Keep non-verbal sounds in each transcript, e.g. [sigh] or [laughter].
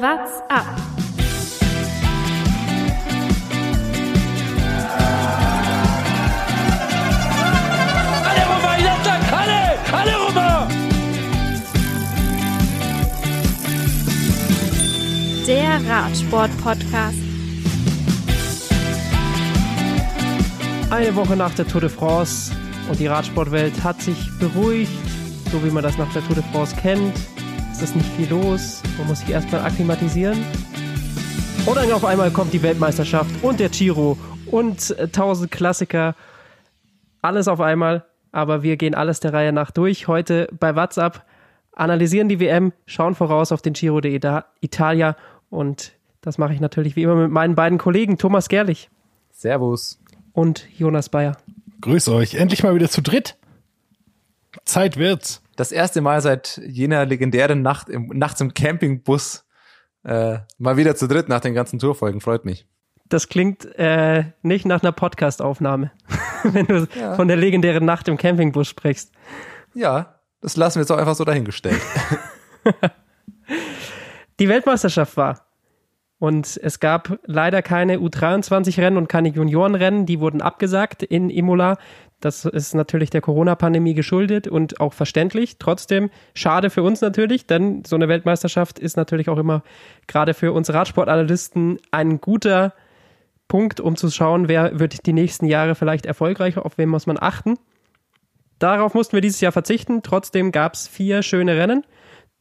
What's up? Alle rüber, jetzt alle! Alle rüber! Der Radsport-Podcast. Eine Woche nach der Tour de France und die Radsportwelt hat sich beruhigt, so wie man das nach der Tour de France kennt. Es ist nicht viel los, man muss sich erstmal akklimatisieren. Und dann auf einmal kommt die Weltmeisterschaft und der Giro und äh, tausend Klassiker. Alles auf einmal, aber wir gehen alles der Reihe nach durch. Heute bei WhatsApp analysieren die WM, schauen voraus auf den Giro d'Italia und das mache ich natürlich wie immer mit meinen beiden Kollegen Thomas Gerlich Servus. und Jonas Bayer. Grüß euch. Endlich mal wieder zu dritt. Zeit wird's. Das erste Mal seit jener legendären Nacht im, nachts im Campingbus äh, mal wieder zu dritt nach den ganzen Tourfolgen. Freut mich. Das klingt äh, nicht nach einer Podcast-Aufnahme, [laughs] wenn du Ja. von der legendären Nacht im Campingbus sprichst. Ja, das lassen wir jetzt auch einfach so dahingestellt. [laughs] Die Weltmeisterschaft war. Und es gab leider keine U23-Rennen und keine Juniorenrennen, die wurden abgesagt in Imola. Das ist natürlich der Corona-Pandemie geschuldet und auch verständlich. Trotzdem schade für uns natürlich, denn so eine Weltmeisterschaft ist natürlich auch immer gerade für uns Radsportanalysten ein guter Punkt, um zu schauen, wer wird die nächsten Jahre vielleicht erfolgreicher, auf wen muss man achten. Darauf mussten wir dieses Jahr verzichten. Trotzdem gab es vier schöne Rennen.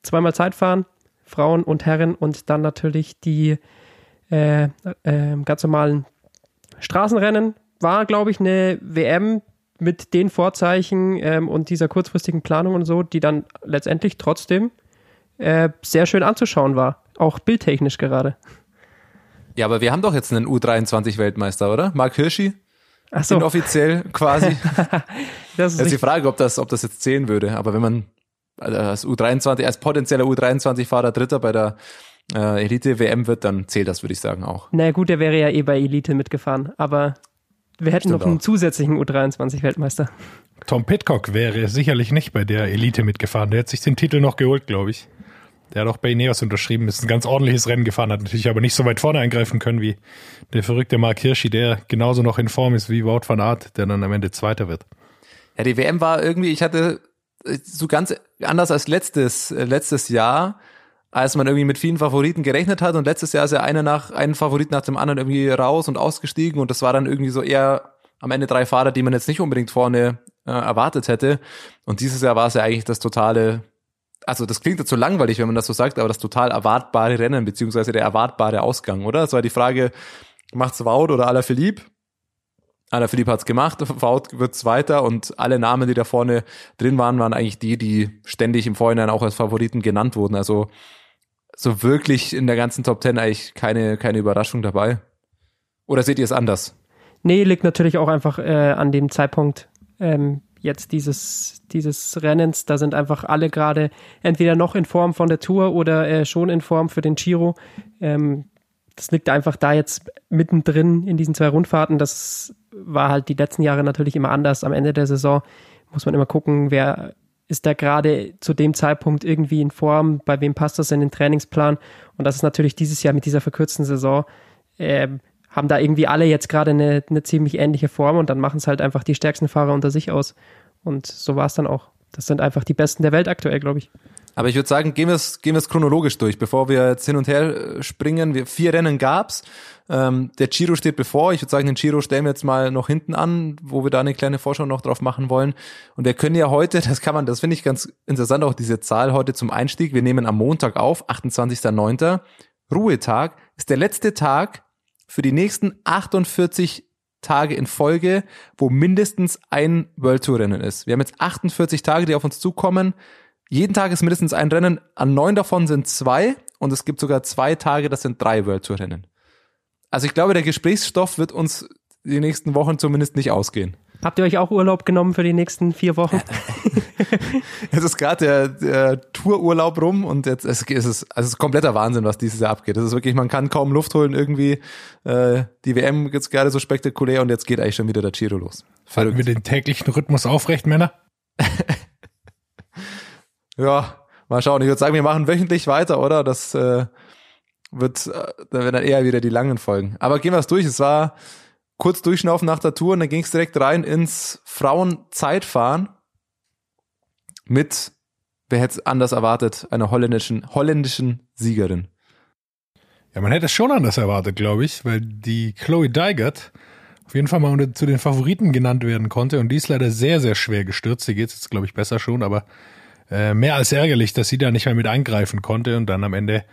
Zweimal Zeitfahren, Frauen und Herren und dann natürlich die äh, äh, ganz normalen Straßenrennen. War, glaube ich, eine WM mit den Vorzeichen ähm, und dieser kurzfristigen Planung und so, die dann letztendlich trotzdem äh, sehr schön anzuschauen war. Auch bildtechnisch gerade. ja, aber wir haben doch jetzt einen U23-Weltmeister, oder? Mark Hirschi, Achso, inoffiziell quasi. [laughs] das ist Jetzt die richtig. Frage, ob das, ob das jetzt zählen würde. Aber wenn man also als U23, als potenzieller U23-Fahrer Dritter bei der äh, Elite-WM wird, dann zählt das, würde ich sagen, auch. Na gut, der wäre ja eh bei Elite mitgefahren, aber wir hätten Stimmt noch einen auch. zusätzlichen U23-Weltmeister. Tom Pitcock wäre sicherlich nicht bei der Elite mitgefahren. Der hat sich den Titel noch geholt, glaube ich. Der hat auch bei Ineos unterschrieben, ist ein ganz ordentliches Rennen gefahren, hat natürlich aber nicht so weit vorne eingreifen können wie der verrückte Mark Hirschi, der genauso noch in Form ist wie Wout van Aert, der dann am Ende Zweiter wird. Ja, die WM war irgendwie, ich hatte äh, so ganz anders als letztes, äh, letztes Jahr, als man irgendwie mit vielen Favoriten gerechnet hat. Und letztes Jahr ist ja einer nach, einen Favorit nach dem anderen irgendwie raus und ausgestiegen. Und das war dann irgendwie so eher am Ende drei Fahrer, die man jetzt nicht unbedingt vorne äh, erwartet hätte. Und dieses Jahr war es ja eigentlich das totale, also das klingt jetzt so langweilig, wenn man das so sagt, aber das total erwartbare Rennen, beziehungsweise der erwartbare Ausgang, oder? Es war die Frage, macht's Wout oder Alaphilippe? Alaphilippe hat's gemacht, [laughs] Wout wird Zweiter und alle Namen, die da vorne drin waren, waren eigentlich die, die ständig im Vorhinein auch als Favoriten genannt wurden. Also so wirklich in der ganzen Top Ten eigentlich keine, keine Überraschung dabei. Oder seht ihr es anders? Nee, liegt natürlich auch einfach äh, an dem Zeitpunkt ähm, jetzt dieses, dieses Rennens. Da sind einfach alle gerade entweder noch in Form von der Tour oder äh, schon in Form für den Giro. Ähm, das liegt einfach da jetzt mittendrin in diesen zwei Rundfahrten. Das war halt die letzten Jahre natürlich immer anders. Am Ende der Saison muss man immer gucken, wer ist da gerade zu dem Zeitpunkt irgendwie in Form, bei wem passt das in den Trainingsplan. Und das ist natürlich dieses Jahr mit dieser verkürzten Saison ähm, haben da irgendwie alle jetzt gerade eine, eine ziemlich ähnliche Form und dann machen es halt einfach die stärksten Fahrer unter sich aus. Und so war es dann auch. Das sind einfach die Besten der Welt aktuell, glaube ich. Aber ich würde sagen, gehen wir es gehen es chronologisch durch, bevor wir jetzt hin und her äh, springen. Wir, vier Rennen gab's. Ähm, der Giro steht bevor. Ich würde sagen, den Giro stellen wir jetzt mal noch hinten an, wo wir da eine kleine Vorschau noch drauf machen wollen. Und wir können ja heute, [laughs] das kann man, das finde ich ganz interessant, auch diese Zahl heute zum Einstieg. Wir nehmen am Montag auf, 28.09. Ruhetag ist der letzte Tag für die nächsten 48 Tage in Folge, wo mindestens ein World Tour Rennen ist. Wir haben jetzt 48 Tage, die auf uns zukommen. Jeden Tag ist mindestens ein Rennen. An neun davon sind zwei und es gibt sogar zwei Tage, das sind drei World Tour Rennen. Also ich glaube, der Gesprächsstoff wird uns die nächsten Wochen zumindest nicht ausgehen. Habt ihr euch auch Urlaub genommen für die nächsten vier Wochen? [laughs] Jetzt ist gerade der, der Toururlaub rum und jetzt es, es ist also es ist kompletter Wahnsinn, was dieses Jahr abgeht. Das ist wirklich, man kann kaum Luft holen irgendwie. Äh, die WM jetzt gerade so spektakulär und jetzt geht eigentlich schon wieder der Giro los. Halten wir den täglichen Rhythmus aufrecht, Männer? [laughs] Ja, mal schauen. Ich würde sagen, wir machen wöchentlich weiter, oder? Das äh, wird, äh, dann werden dann eher wieder die langen Folgen. Aber gehen wir es durch. Es war kurz durchschnaufen nach der Tour und dann ging es direkt rein ins Frauenzeitfahren mit, wer hätte es anders erwartet, einer holländischen, holländischen Siegerin. Ja, man hätte es schon anders erwartet, glaube ich, weil die Chloe Dygert auf jeden Fall mal zu den Favoriten genannt werden konnte und die ist leider sehr, sehr schwer gestürzt. Die geht jetzt, glaube ich, besser schon, aber äh, mehr als ärgerlich, dass sie da nicht mehr mit eingreifen konnte und dann am Ende,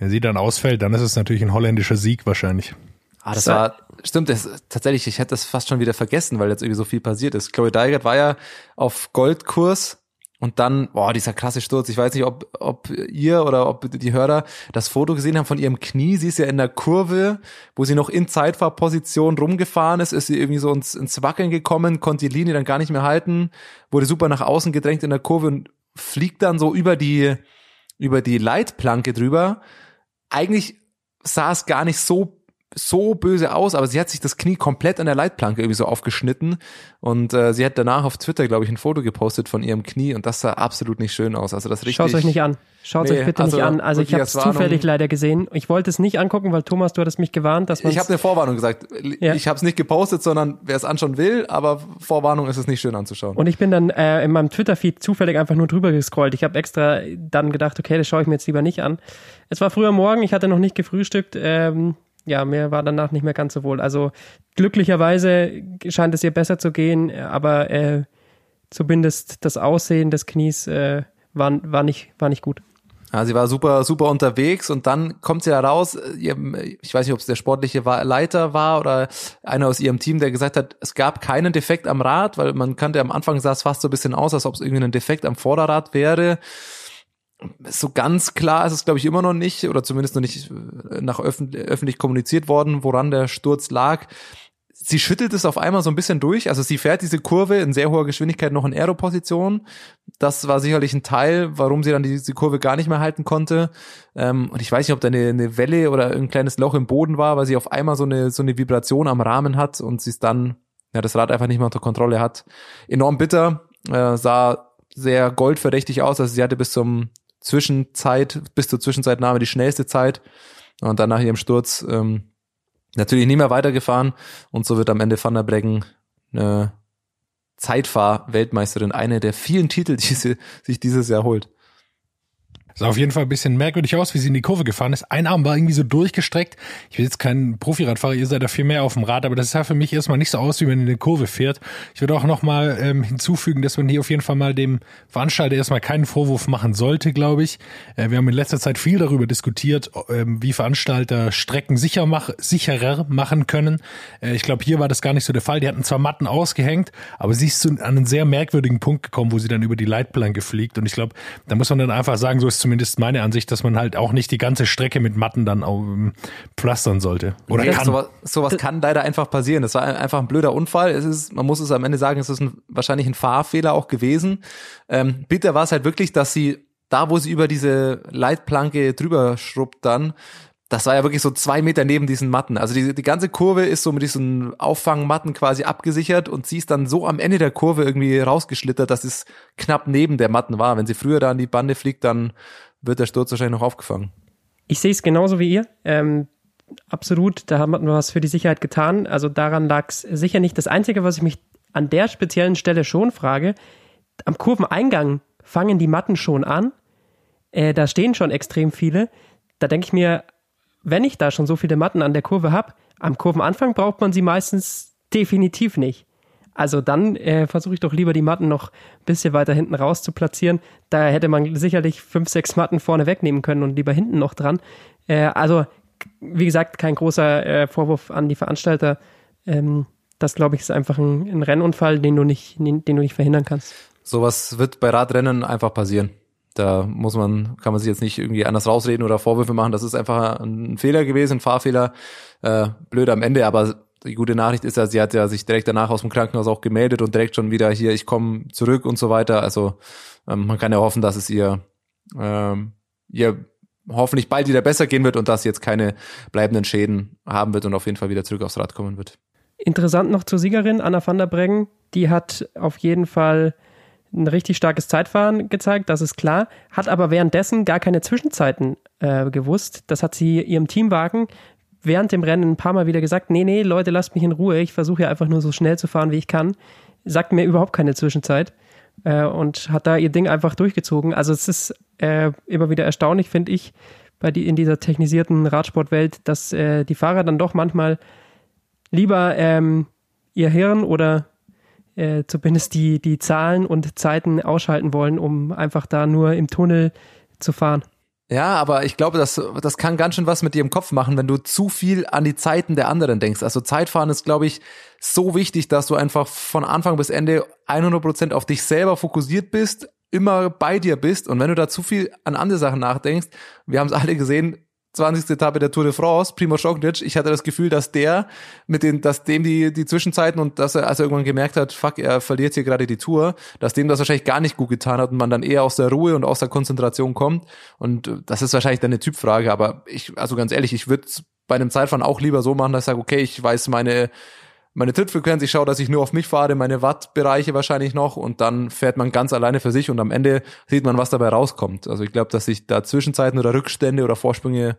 wenn sie dann ausfällt, dann ist es natürlich ein holländischer Sieg wahrscheinlich. Ah, das war, stimmt, das, tatsächlich, ich hätte das fast schon wieder vergessen, weil jetzt irgendwie so viel passiert ist. Chloe Dygert war ja auf Goldkurs und dann, boah, dieser krasse Sturz. Ich weiß nicht, ob, ob ihr oder ob die Hörer das Foto gesehen haben von ihrem Knie. Sie ist ja in der Kurve, wo sie noch in Zeitfahrposition rumgefahren ist, ist sie irgendwie so ins, ins Wackeln gekommen, konnte die Linie dann gar nicht mehr halten, wurde super nach außen gedrängt in der Kurve und fliegt dann so über die, über die Leitplanke drüber. Eigentlich sah es gar nicht so so böse aus, aber sie hat sich das Knie komplett an der Leitplanke irgendwie so aufgeschnitten und äh, sie hat danach auf Twitter, glaube ich, ein Foto gepostet von ihrem Knie und das sah absolut nicht schön aus. Also das richtig. Schaut euch nicht an. Schaut nee, euch bitte also nicht an. Also ich habe es zufällig leider gesehen. Ich wollte es nicht angucken, weil Thomas, du hattest mich gewarnt, dass man. Ich habe eine Vorwarnung gesagt. Ja. Ich habe es nicht gepostet, sondern wer es anschauen will, aber Vorwarnung ist es nicht schön anzuschauen. Und ich bin dann äh, in meinem Twitter-Feed zufällig einfach nur drüber gescrollt. Ich habe extra dann gedacht, okay, das schaue ich mir jetzt lieber nicht an. Es war früher Morgen, ich hatte noch nicht gefrühstückt. Ähm, ja, mir war danach nicht mehr ganz so wohl. Also glücklicherweise scheint es ihr besser zu gehen, aber äh, zumindest das Aussehen des Knies äh, war, war, nicht, war nicht gut. Ja, sie war super, super unterwegs und dann kommt sie heraus, ich weiß nicht, ob es der sportliche Leiter war oder einer aus ihrem Team, der gesagt hat, es gab keinen Defekt am Rad, weil man kannte am Anfang sah es fast so ein bisschen aus, als ob es irgendwie ein Defekt am Vorderrad wäre so ganz klar ist es, glaube ich, immer noch nicht, oder zumindest noch nicht äh, nach öffentlich, öffentlich kommuniziert worden, woran der Sturz lag. Sie schüttelt es auf einmal so ein bisschen durch. Also sie fährt diese Kurve in sehr hoher Geschwindigkeit noch in Aero-Position. Das war sicherlich ein Teil, warum sie dann diese Kurve gar nicht mehr halten konnte. Ähm, und ich weiß nicht, ob da eine, eine Welle oder ein kleines Loch im Boden war, weil sie auf einmal so eine, so eine Vibration am Rahmen hat und sie es dann, ja, das Rad einfach nicht mehr unter Kontrolle hat. Enorm bitter, äh, sah sehr goldverdächtig aus. Also sie hatte bis zum Zwischenzeit, bis zur Zwischenzeitnahme die schnellste Zeit und dann nach ihrem Sturz ähm, natürlich nie mehr weitergefahren und so wird am Ende Van der Breggen eine Zeitfahr-Weltmeisterin, eine der vielen Titel, die sie sich dieses Jahr holt. Sah auf jeden Fall ein bisschen merkwürdig aus, wie sie in die Kurve gefahren ist. Ein Arm war irgendwie so durchgestreckt. Ich bin jetzt kein Profiradfahrer, ihr seid da viel mehr auf dem Rad, aber das sah für mich erstmal nicht so aus, wie man in eine Kurve fährt. Ich würde auch nochmal ähm, hinzufügen, dass man hier auf jeden Fall mal dem Veranstalter erstmal keinen Vorwurf machen sollte, glaube ich. Äh, wir haben in letzter Zeit viel darüber diskutiert, äh, wie Veranstalter Strecken sicher mach, sicherer machen können. Äh, ich glaube, hier war das gar nicht so der Fall. Die hatten zwar Matten ausgehängt, aber sie ist zu, an einen sehr merkwürdigen Punkt gekommen, wo sie dann über die Leitplanke fliegt. Und ich glaube, da muss man dann einfach sagen, so ist zumindest meine Ansicht, dass man halt auch nicht die ganze Strecke mit Matten dann auch, ähm, pflastern sollte. Oder nee, kann. Sowas, sowas kann leider einfach passieren. Das war einfach ein blöder Unfall. Es ist, man muss es am Ende sagen, es ist ein, wahrscheinlich ein Fahrfehler auch gewesen. Ähm, bitter war es halt wirklich, dass sie da, wo sie über diese Leitplanke drüber schrubbt dann, das war ja wirklich so zwei Meter neben diesen Matten. Also die, die ganze Kurve ist so mit diesen Auffangmatten quasi abgesichert und sie ist dann so am Ende der Kurve irgendwie rausgeschlittert, dass es knapp neben der Matten war. Wenn sie früher da an die Bande fliegt, dann wird der Sturz wahrscheinlich noch aufgefangen. Ich sehe es genauso wie ihr. Ähm, absolut, da haben wir was für die Sicherheit getan. Also daran lag es sicher nicht. Das Einzige, was ich mich an der speziellen Stelle schon frage, am Kurveneingang fangen die Matten schon an. Äh, da stehen schon extrem viele. Da denke ich mir, wenn ich da schon so viele Matten an der Kurve habe, am Kurvenanfang braucht man sie meistens definitiv nicht. Also dann äh, versuche ich doch lieber die Matten noch ein bisschen weiter hinten raus zu platzieren. Da hätte man sicherlich fünf, sechs Matten vorne wegnehmen können und lieber hinten noch dran. Äh, also, wie gesagt, kein großer äh, Vorwurf an die Veranstalter. Ähm, das, glaube ich, ist einfach ein, ein Rennunfall, den du nicht, den, den du nicht verhindern kannst. Sowas wird bei Radrennen einfach passieren. Da muss man, kann man sich jetzt nicht irgendwie anders rausreden oder Vorwürfe machen. Das ist einfach ein Fehler gewesen, ein Fahrfehler. Äh, blöd am Ende, aber die gute Nachricht ist ja, sie hat ja sich direkt danach aus dem Krankenhaus auch gemeldet und direkt schon wieder hier, ich komme zurück und so weiter. Also ähm, man kann ja hoffen, dass es ihr, ähm, ihr hoffentlich bald wieder besser gehen wird und dass sie jetzt keine bleibenden Schäden haben wird und auf jeden Fall wieder zurück aufs Rad kommen wird. Interessant noch zur Siegerin, Anna van der Breggen. Die hat auf jeden Fall ein richtig starkes Zeitfahren gezeigt, das ist klar, hat aber währenddessen gar keine Zwischenzeiten äh, gewusst. Das hat sie ihrem Teamwagen während dem Rennen ein paar Mal wieder gesagt, nee, nee, Leute, lasst mich in Ruhe, ich versuche ja einfach nur so schnell zu fahren, wie ich kann. Sagt mir überhaupt keine Zwischenzeit äh, und hat da ihr Ding einfach durchgezogen. Also es ist äh, immer wieder erstaunlich, finde ich, bei die, in dieser technisierten Radsportwelt, dass äh, die Fahrer dann doch manchmal lieber ähm, ihr Hirn oder äh, zumindest die, die Zahlen und Zeiten ausschalten wollen, um einfach da nur im Tunnel zu fahren. Ja, aber ich glaube, das, das kann ganz schön was mit dir im Kopf machen, wenn du zu viel an die Zeiten der anderen denkst. Also Zeitfahren ist, glaube ich, so wichtig, dass du einfach von Anfang bis Ende 100% auf dich selber fokussiert bist, immer bei dir bist. Und wenn du da zu viel an andere Sachen nachdenkst, wir haben es alle gesehen, 20. Etappe der Tour de France, Primo Roglic, ich hatte das Gefühl, dass der mit den, dass dem die, die Zwischenzeiten und dass er, als er irgendwann gemerkt hat, fuck, er verliert hier gerade die Tour, dass dem das wahrscheinlich gar nicht gut getan hat und man dann eher aus der Ruhe und aus der Konzentration kommt. Und das ist wahrscheinlich dann eine Typfrage, aber ich, also ganz ehrlich, ich würde bei einem Zeitfahren auch lieber so machen, dass ich sage, okay, ich weiß meine, meine Trittfrequenz, ich schaue, dass ich nur auf mich fahre, meine Wattbereiche wahrscheinlich noch und dann fährt man ganz alleine für sich und am Ende sieht man, was dabei rauskommt. Also ich glaube, dass sich da Zwischenzeiten oder Rückstände oder Vorsprünge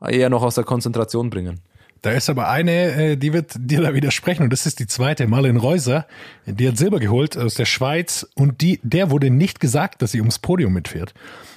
eher noch aus der Konzentration bringen. Da ist aber eine, äh, die wird dir da widersprechen und das ist die zweite, Marlene Reuser. Die hat Silber geholt aus der Schweiz und die, der wurde nicht gesagt, dass sie ums Podium mitfährt.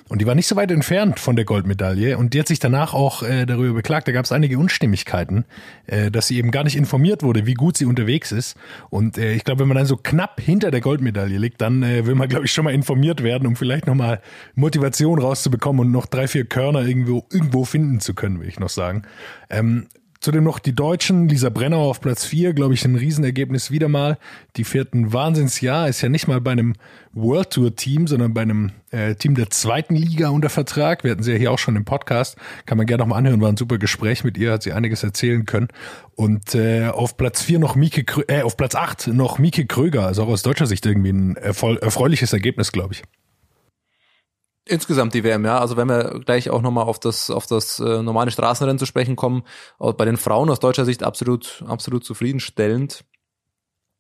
Und die war nicht so weit entfernt von der Goldmedaille und die hat sich danach auch äh, darüber beklagt. Da gab es einige Unstimmigkeiten, äh, dass sie eben gar nicht informiert wurde, wie gut sie unterwegs ist. Und äh, ich glaube, wenn man dann so knapp hinter der Goldmedaille liegt, dann äh, will man, glaube ich, schon mal informiert werden, um vielleicht nochmal Motivation rauszubekommen und noch drei, vier Körner irgendwo, irgendwo finden zu können, will ich noch sagen. Ähm, Zudem noch die Deutschen, Lisa Brenner auf Platz 4, glaube ich, ein Riesenergebnis wieder mal. Die vierten Wahnsinnsjahr, ist ja nicht mal bei einem World Tour Team, sondern bei einem äh, Team der zweiten Liga unter Vertrag. Wir hatten sie ja hier auch schon im Podcast, kann man gerne noch mal anhören, war ein super Gespräch mit ihr, hat sie einiges erzählen können. Und äh, auf Platz 4 noch Mieke, Krö äh, auf Platz 8 noch Mieke Kröger, also auch aus deutscher Sicht irgendwie ein erfreuliches Ergebnis, glaube ich. Insgesamt die WM, ja. Also wenn wir gleich auch nochmal auf das, auf das äh, normale Straßenrennen zu sprechen kommen, bei den Frauen aus deutscher Sicht absolut, absolut zufriedenstellend.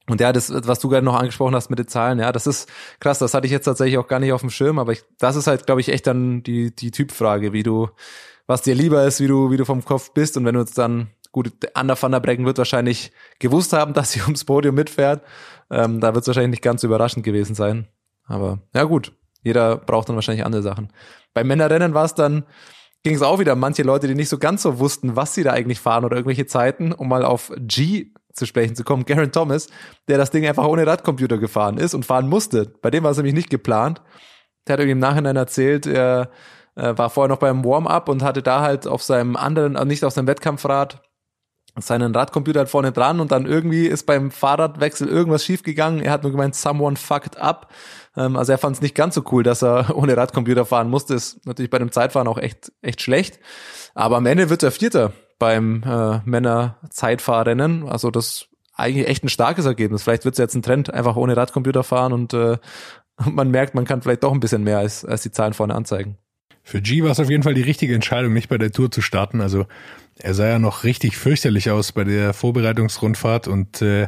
Und ja, das, was du gerade noch angesprochen hast mit den Zahlen, ja, das ist krass, das hatte ich jetzt tatsächlich auch gar nicht auf dem Schirm, aber ich, das ist halt, glaube ich, echt dann die, die Typfrage, wie du, was dir lieber ist, wie du, wie du vom Kopf bist. Und wenn du jetzt dann, gut, Anna van der Brecken wird wahrscheinlich gewusst haben, [laughs] dass sie ums Podium mitfährt, ähm, da wird es wahrscheinlich nicht ganz überraschend gewesen sein, aber ja gut, jeder braucht dann wahrscheinlich andere Sachen. Beim Männerrennen war es dann, ging es auch wieder manche Leute, die nicht so ganz so wussten, was sie da eigentlich fahren oder irgendwelche Zeiten, um mal auf G zu sprechen zu kommen. Garen Thomas, der das Ding einfach ohne Radcomputer gefahren ist und fahren musste. Bei dem war es nämlich nicht geplant. Der hat irgendwie im Nachhinein erzählt, er äh, war vorher noch beim Warm-up und hatte da halt auf seinem anderen, also nicht auf seinem Wettkampfrad, seinen Radcomputer halt vorne dran und dann irgendwie ist beim Fahrradwechsel irgendwas schiefgegangen. Er hat nur gemeint, someone fucked up. Ähm, also er fand es nicht ganz so cool, dass er [laughs] ohne Radcomputer fahren musste. Ist natürlich bei dem Zeitfahren auch echt, echt schlecht. Aber am Ende wird er Vierter beim äh, Männer-Zeitfahrrennen. Also das eigentlich echt ein starkes Ergebnis. Vielleicht wird es jetzt ein Trend, einfach ohne Radcomputer fahren und äh, [laughs] man merkt, man kann vielleicht doch ein bisschen mehr als, als die Zahlen vorne anzeigen. Für G war es auf jeden Fall die richtige Entscheidung, nicht bei der Tour zu starten. Also er sah ja noch richtig fürchterlich aus bei der Vorbereitungsrundfahrt und äh,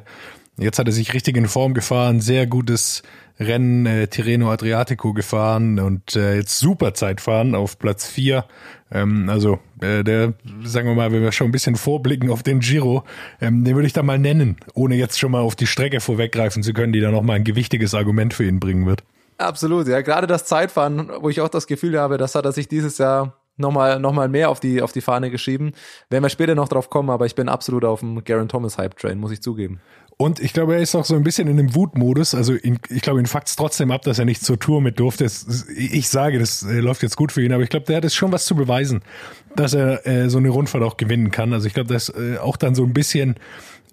jetzt hat er sich richtig in Form gefahren, sehr gutes Rennen äh, Tirreno Adriatico gefahren und äh, jetzt super Zeitfahren auf Platz vier. Ähm, also äh, der, sagen wir mal, wenn wir schon ein bisschen vorblicken auf den Giro, ähm, den würde ich da mal nennen, ohne jetzt schon mal auf die Strecke vorweggreifen zu können, die da nochmal ein gewichtiges Argument für ihn bringen wird. Absolut, ja. Gerade das Zeitfahren, wo ich auch das Gefühl habe, das hat er sich dieses Jahr nochmal noch mal mehr auf die, auf die Fahne geschrieben. Werden wir später noch drauf kommen, aber ich bin absolut auf dem Garen Thomas Hype Train, muss ich zugeben. Und ich glaube, er ist auch so ein bisschen in dem Wutmodus. Also ihn, ich glaube, ihn fuckt trotzdem ab, dass er nicht zur Tour mit durfte. ich sage, das äh, läuft jetzt gut für ihn, aber ich glaube, der hat es schon was zu beweisen, dass er äh, so eine Rundfahrt auch gewinnen kann. Also ich glaube, das äh, auch dann so ein bisschen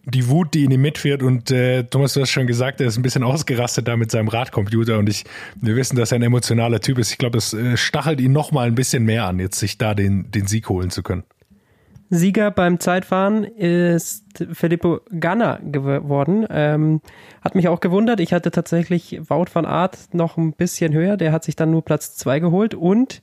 die Wut, die in ihm mitfährt. Und äh, Thomas, du hast schon gesagt, er ist ein bisschen ausgerastet da mit seinem Radcomputer. Und ich, wir wissen, dass er ein emotionaler Typ ist. Ich glaube, das äh, stachelt ihn noch mal ein bisschen mehr an, jetzt sich da den, den Sieg holen zu können. Sieger beim Zeitfahren ist Filippo Ganna geworden. Ähm, hat mich auch gewundert. Ich hatte tatsächlich Wout van Aert noch ein bisschen höher. Der hat sich dann nur Platz zwei geholt und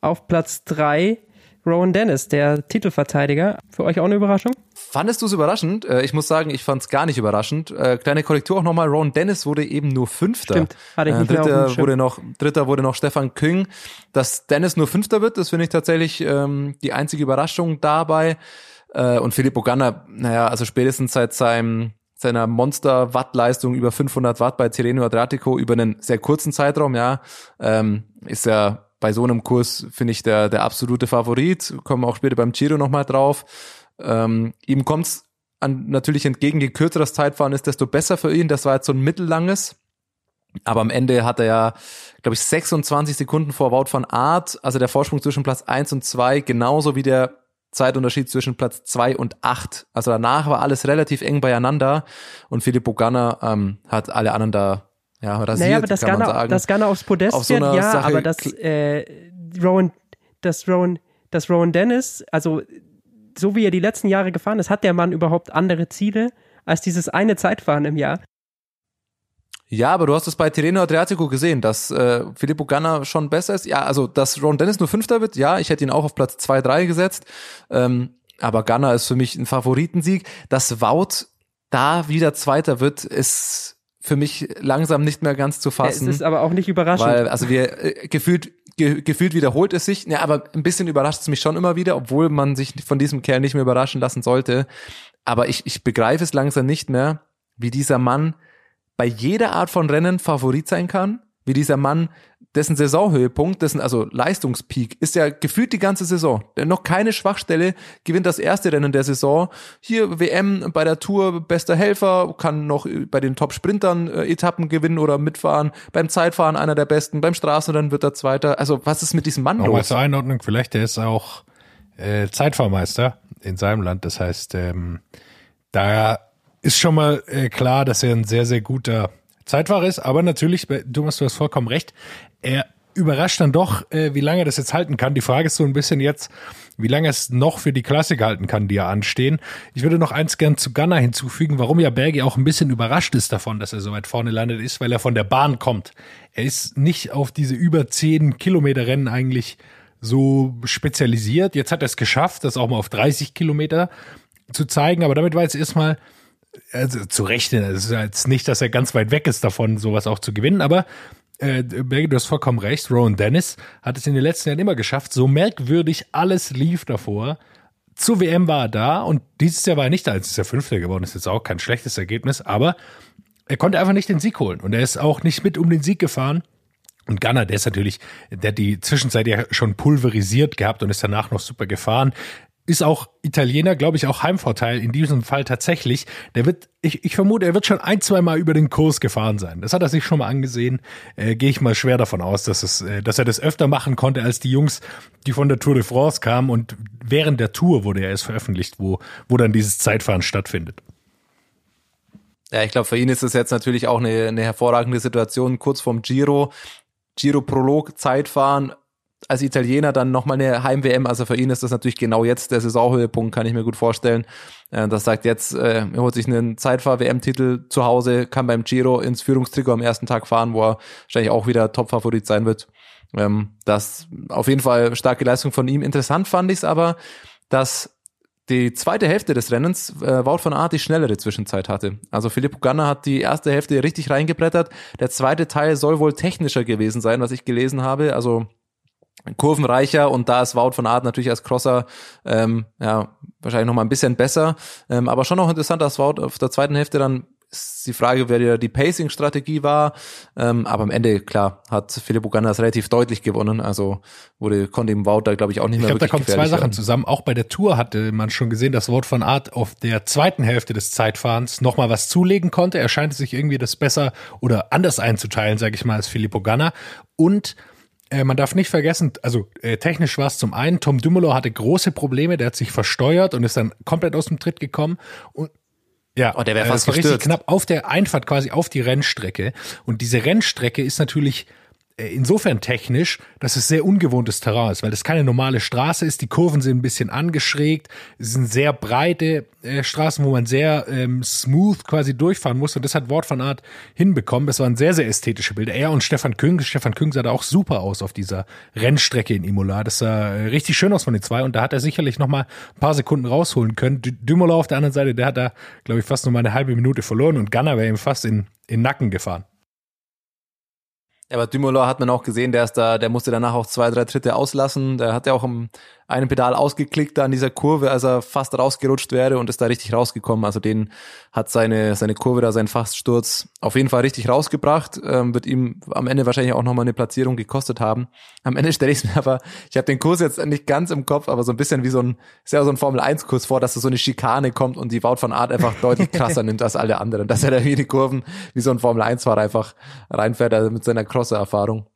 auf Platz drei Rowan Dennis, der Titelverteidiger. Für euch auch eine Überraschung? Fandest du es überraschend? Äh, Ich muss sagen, ich fand es gar nicht überraschend. Äh, Kleine Korrektur auch nochmal. Rowan Dennis wurde eben nur Fünfter. Stimmt, hatte ich nicht Äh, dem Dritter wurde noch, Dritter wurde noch Stefan Küng. Dass Dennis nur Fünfter wird, das finde ich tatsächlich ähm, die einzige Überraschung dabei. Äh, und Filippo Ganna, naja, also spätestens seit seinem seiner Monster-Watt-Leistung über 500 Watt bei Tirreno Adriatico über einen sehr kurzen Zeitraum, ja, ähm, ist er bei so einem Kurs, finde ich, der, der absolute Favorit. Kommen auch später beim Giro nochmal drauf. Ähm, ihm kommt's an, natürlich entgegen, je kürzer das Zeitfahren ist, desto besser für ihn. Das war jetzt so ein mittellanges. Aber am Ende hat er ja, glaube ich, 26 Sekunden vor Wout van Aert, also der Vorsprung zwischen Platz 1 und 2, genauso wie der Zeitunterschied zwischen Platz 2 und 8. Also danach war alles relativ eng beieinander und Filippo Ganna ähm, hat alle anderen da ja, rasiert, naja, aber das kann man Ganna, sagen. das Ganna aufs Podest Auf so wird, ja, Sache aber das äh, Rowan, das Rowan, das Rowan Dennis, also so wie er die letzten Jahre gefahren ist, hat der Mann überhaupt andere Ziele als dieses eine Zeitfahren im Jahr? Ja, aber du hast es bei Tirreno Adriatico gesehen, dass äh, Filippo Ganna schon besser ist. Ja, also dass Ron Dennis nur Fünfter wird, ja, ich hätte ihn auch auf Platz zwei, drei gesetzt. Ähm, aber Ganna ist für mich ein Favoritensieg. Dass Wout da wieder Zweiter wird, ist für mich langsam nicht mehr ganz zu Es fassen. ist aber auch nicht überraschend. Weil, also wir äh, gefühlt, ge, gefühlt wiederholt es sich. Ja, aber ein bisschen überrascht es mich schon immer wieder, obwohl man sich von diesem Kerl nicht mehr überraschen lassen sollte. Aber ich, ich begreife es langsam nicht mehr, wie dieser Mann bei jeder Art von Rennen Favorit sein kann, wie dieser Mann, dessen Saisonhöhepunkt, dessen also Leistungspeak ist ja gefühlt die ganze Saison. Noch keine Schwachstelle, gewinnt das erste Rennen der Saison. Hier WM bei der Tour bester Helfer, kann noch bei den Top-Sprintern äh, Etappen gewinnen oder mitfahren. Beim Zeitfahren einer der besten, beim Straßenrennen wird er Zweiter. Also was ist mit diesem Mann Nochmal los? zur Einordnung, vielleicht der ist auch äh, Zeitfahrmeister in seinem Land. Das heißt, ähm, da ist schon mal äh, klar, dass er ein sehr, sehr guter Zeitfahrer ist. Aber natürlich, Thomas, du hast vollkommen recht, er überrascht dann doch, äh, wie lange er das jetzt halten kann. Die Frage ist so ein bisschen jetzt, wie lange es noch für die Klassiker halten kann, die ja anstehen. Ich würde noch eins gern zu Gunnar hinzufügen, warum ja Bergi auch ein bisschen überrascht ist davon, dass er so weit vorne landet, ist, weil er von der Bahn kommt. Er ist nicht auf diese über 10 Kilometer Rennen eigentlich so spezialisiert. Jetzt hat er es geschafft, das auch mal auf 30 Kilometer zu zeigen, aber damit war jetzt erstmal also zu rechnen. Es ist jetzt nicht, dass er ganz weit weg ist davon, sowas auch zu gewinnen, aber äh, du hast vollkommen recht. Rowan Dennis hat es in den letzten Jahren immer geschafft. So merkwürdig alles lief davor. Zur WM war er da und dieses Jahr war er nicht da. Jetzt ist er Fünfter geworden, ist jetzt auch kein schlechtes Ergebnis, aber er konnte einfach nicht den Sieg holen und er ist auch nicht mit um den Sieg gefahren. Und Gunnar, der ist natürlich, der hat die Zwischenzeit ja schon pulverisiert gehabt und ist danach noch super gefahren. Ist auch Italiener, glaube ich, auch Heimvorteil in diesem Fall tatsächlich. Der wird, ich, ich vermute, er wird schon ein, zwei Mal über den Kurs gefahren sein. Das hat er sich schon mal angesehen. Äh, Gehe ich mal schwer davon aus, dass, es, äh, dass er das öfter machen konnte als die Jungs, die von der Tour de France kamen. Und während der Tour wurde er erst veröffentlicht, wo, wo dann dieses Zeitfahren stattfindet. Ja, ich glaube, für ihn ist es jetzt natürlich auch eine, eine hervorragende Situation, kurz vorm Giro. Giro-Prolog, Zeitfahren, als Italiener dann nochmal eine Heim-WM, also für ihn ist das natürlich genau jetzt der Saisonhöhepunkt, kann ich mir gut vorstellen. Äh, Das sagt jetzt, äh, er holt sich einen Zeitfahr-WM-Titel zu Hause, kann beim Giro ins Führungstrikot am ersten Tag fahren, wo er wahrscheinlich auch wieder Top-Favorit sein wird. Ähm, Das auf jeden Fall starke Leistung von ihm. Interessant fand ich es aber, dass die zweite Hälfte des Rennens äh, Wout van Aert die schnellere Zwischenzeit hatte. Also Filippo Ganna hat die erste Hälfte richtig reingebrettert. Der zweite Teil soll wohl technischer gewesen sein, was ich gelesen habe. Also kurvenreicher und da ist Wout van Aert natürlich als Crosser ähm, ja wahrscheinlich noch mal ein bisschen besser, ähm, aber schon noch interessant, dass Wout auf der zweiten Hälfte dann ist die Frage, wer die, die Pacing-Strategie war, ähm, aber am Ende klar hat Filippo Gannas relativ deutlich gewonnen, also wurde konnte ihm Wout da glaube ich auch nicht Ich mehr glaube, da kommen zwei Sachen werden. zusammen. Auch bei der Tour hatte man schon gesehen, dass Wout van Aert auf der zweiten Hälfte des Zeitfahrens nochmal was zulegen konnte. Er scheint sich irgendwie das besser oder anders einzuteilen, sage ich mal, als Filippo Ganna. Und äh, man darf nicht vergessen, also äh, technisch war es zum einen, Tom Dumoulin hatte große Probleme, der hat sich versteuert und ist dann komplett aus dem Tritt gekommen. Und ja, Oh, der wäre äh, fast war richtig knapp auf der Einfahrt quasi auf die Rennstrecke. Und diese Rennstrecke ist natürlich äh, insofern technisch, dass es sehr ungewohntes Terrain ist, weil das keine normale Straße ist. Die Kurven sind ein bisschen angeschrägt, es sind sehr breite äh, Straßen, wo man sehr ähm, smooth quasi durchfahren muss. Und das hat Wort von Art hinbekommen. Das waren sehr, sehr ästhetische Bilder. Er und Stefan Küng. Stefan Küng sah da auch super aus auf dieser Rennstrecke in Imola. Das sah äh, richtig schön aus von den zwei. Und da hat er sicherlich noch mal ein paar Sekunden rausholen können. Dümmler auf der anderen Seite, der hat da, glaube ich, fast noch mal eine halbe Minute verloren. Und Gunner wäre ihm fast in, in Nacken gefahren. Ja, aber Dumoulin hat man auch gesehen, der ist da, der musste danach auch zwei, drei Tritte auslassen. Der hat ja auch im einen Pedal ausgeklickt da an dieser Kurve, als er fast rausgerutscht wäre und ist da richtig rausgekommen. Also den hat seine, seine Kurve da, sein Faststurz auf jeden Fall richtig rausgebracht. Ähm, wird ihm am Ende wahrscheinlich auch nochmal eine Platzierung gekostet haben. Am Ende stelle ich es mir aber, ich habe den Kurs jetzt nicht ganz im Kopf, aber so ein bisschen wie so ein, ist ja so ein Formel-1-Kurs vor, dass da so eine Schikane kommt und die Wout von Art einfach deutlich [laughs] krasser nimmt als alle anderen. Dass er da wie die Kurven, wie so ein Formel-1-Fahrer einfach reinfährt, also mit seiner Crosser-Erfahrung.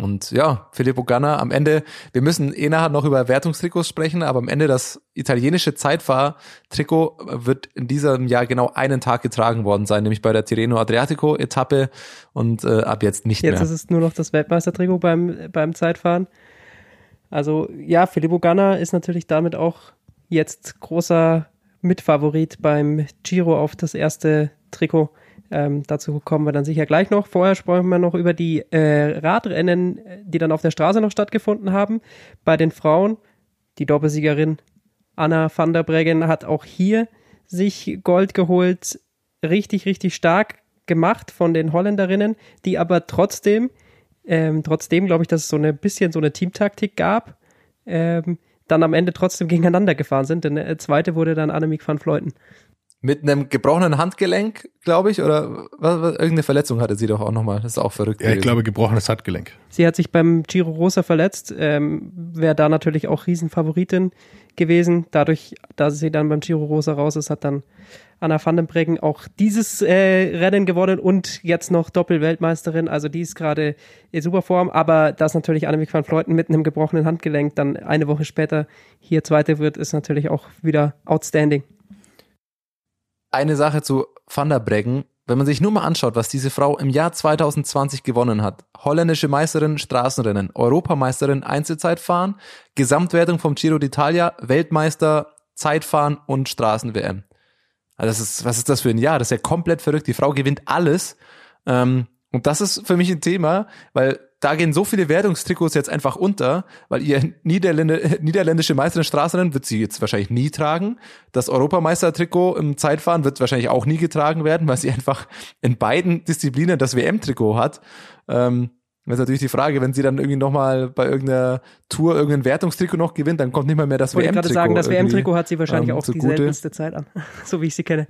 Und ja, Filippo Ganna am Ende, wir müssen eh nachher noch über Wertungstrikots sprechen, aber am Ende das italienische Zeitfahrtrikot wird in diesem Jahr genau einen Tag getragen worden sein, nämlich bei der Tirreno Adriatico Etappe und äh, ab jetzt nicht jetzt mehr. Jetzt ist es nur noch das Weltmeistertrikot beim, beim Zeitfahren. Also ja, Filippo Ganna ist natürlich damit auch jetzt großer Mitfavorit beim Giro auf das erste Trikot. Ähm, dazu kommen wir dann sicher gleich noch. Vorher sprechen wir noch über die äh, Radrennen, die dann auf der Straße noch stattgefunden haben. Bei den Frauen, die Doppelsiegerin Anna van der Breggen hat auch hier sich Gold geholt. Richtig, richtig stark gemacht von den Holländerinnen, die aber trotzdem, ähm, trotzdem glaube ich, dass es so ein bisschen so eine Teamtaktik gab, ähm, dann am Ende trotzdem gegeneinander gefahren sind. Denn der zweite wurde dann Annemiek van Fleuten mit einem gebrochenen Handgelenk, glaube ich, oder was, was, irgendeine Verletzung hatte sie doch auch nochmal. Das ist auch verrückt. Ja, ich glaube gebrochenes Handgelenk. Sie hat sich beim Giro Rosa verletzt, ähm, wäre da natürlich auch Riesenfavoritin gewesen. Dadurch, dass sie dann beim Giro Rosa raus ist, hat dann Anna van den Breggen auch dieses äh, Rennen gewonnen und jetzt noch Doppelweltmeisterin. Also die ist gerade in super Form, aber dass natürlich Annemiek van Fleuten mit einem gebrochenen Handgelenk dann eine Woche später hier Zweite wird, ist natürlich auch wieder outstanding eine Sache zu Van der Breggen. Wenn man sich nur mal anschaut, was diese Frau im Jahr 2020 gewonnen hat. Holländische Meisterin Straßenrennen, Europameisterin Einzelzeitfahren, Gesamtwertung vom Giro d'Italia, Weltmeister Zeitfahren und Straßen-WM. Also das ist, was ist das für ein Jahr? Das ist ja komplett verrückt. Die Frau gewinnt alles. Ähm, und das ist für mich ein Thema, weil da gehen so viele Wertungstrikots jetzt einfach unter, weil ihr Niederlände, [laughs] niederländische Meisterin Straßenrennen wird sie jetzt wahrscheinlich nie tragen. Das Europameistertrikot im Zeitfahren wird wahrscheinlich auch nie getragen werden, weil sie einfach in beiden Disziplinen das WM-Trikot hat. Ähm, das ist natürlich die Frage, wenn sie dann irgendwie nochmal bei irgendeiner Tour irgendein Wertungstrikot noch gewinnt, dann kommt nicht mal mehr das WM-Trikot. Ich wollte gerade sagen, das WM-Trikot hat sie wahrscheinlich ähm, auch die seltenste Zeit an, [laughs] so wie ich sie kenne.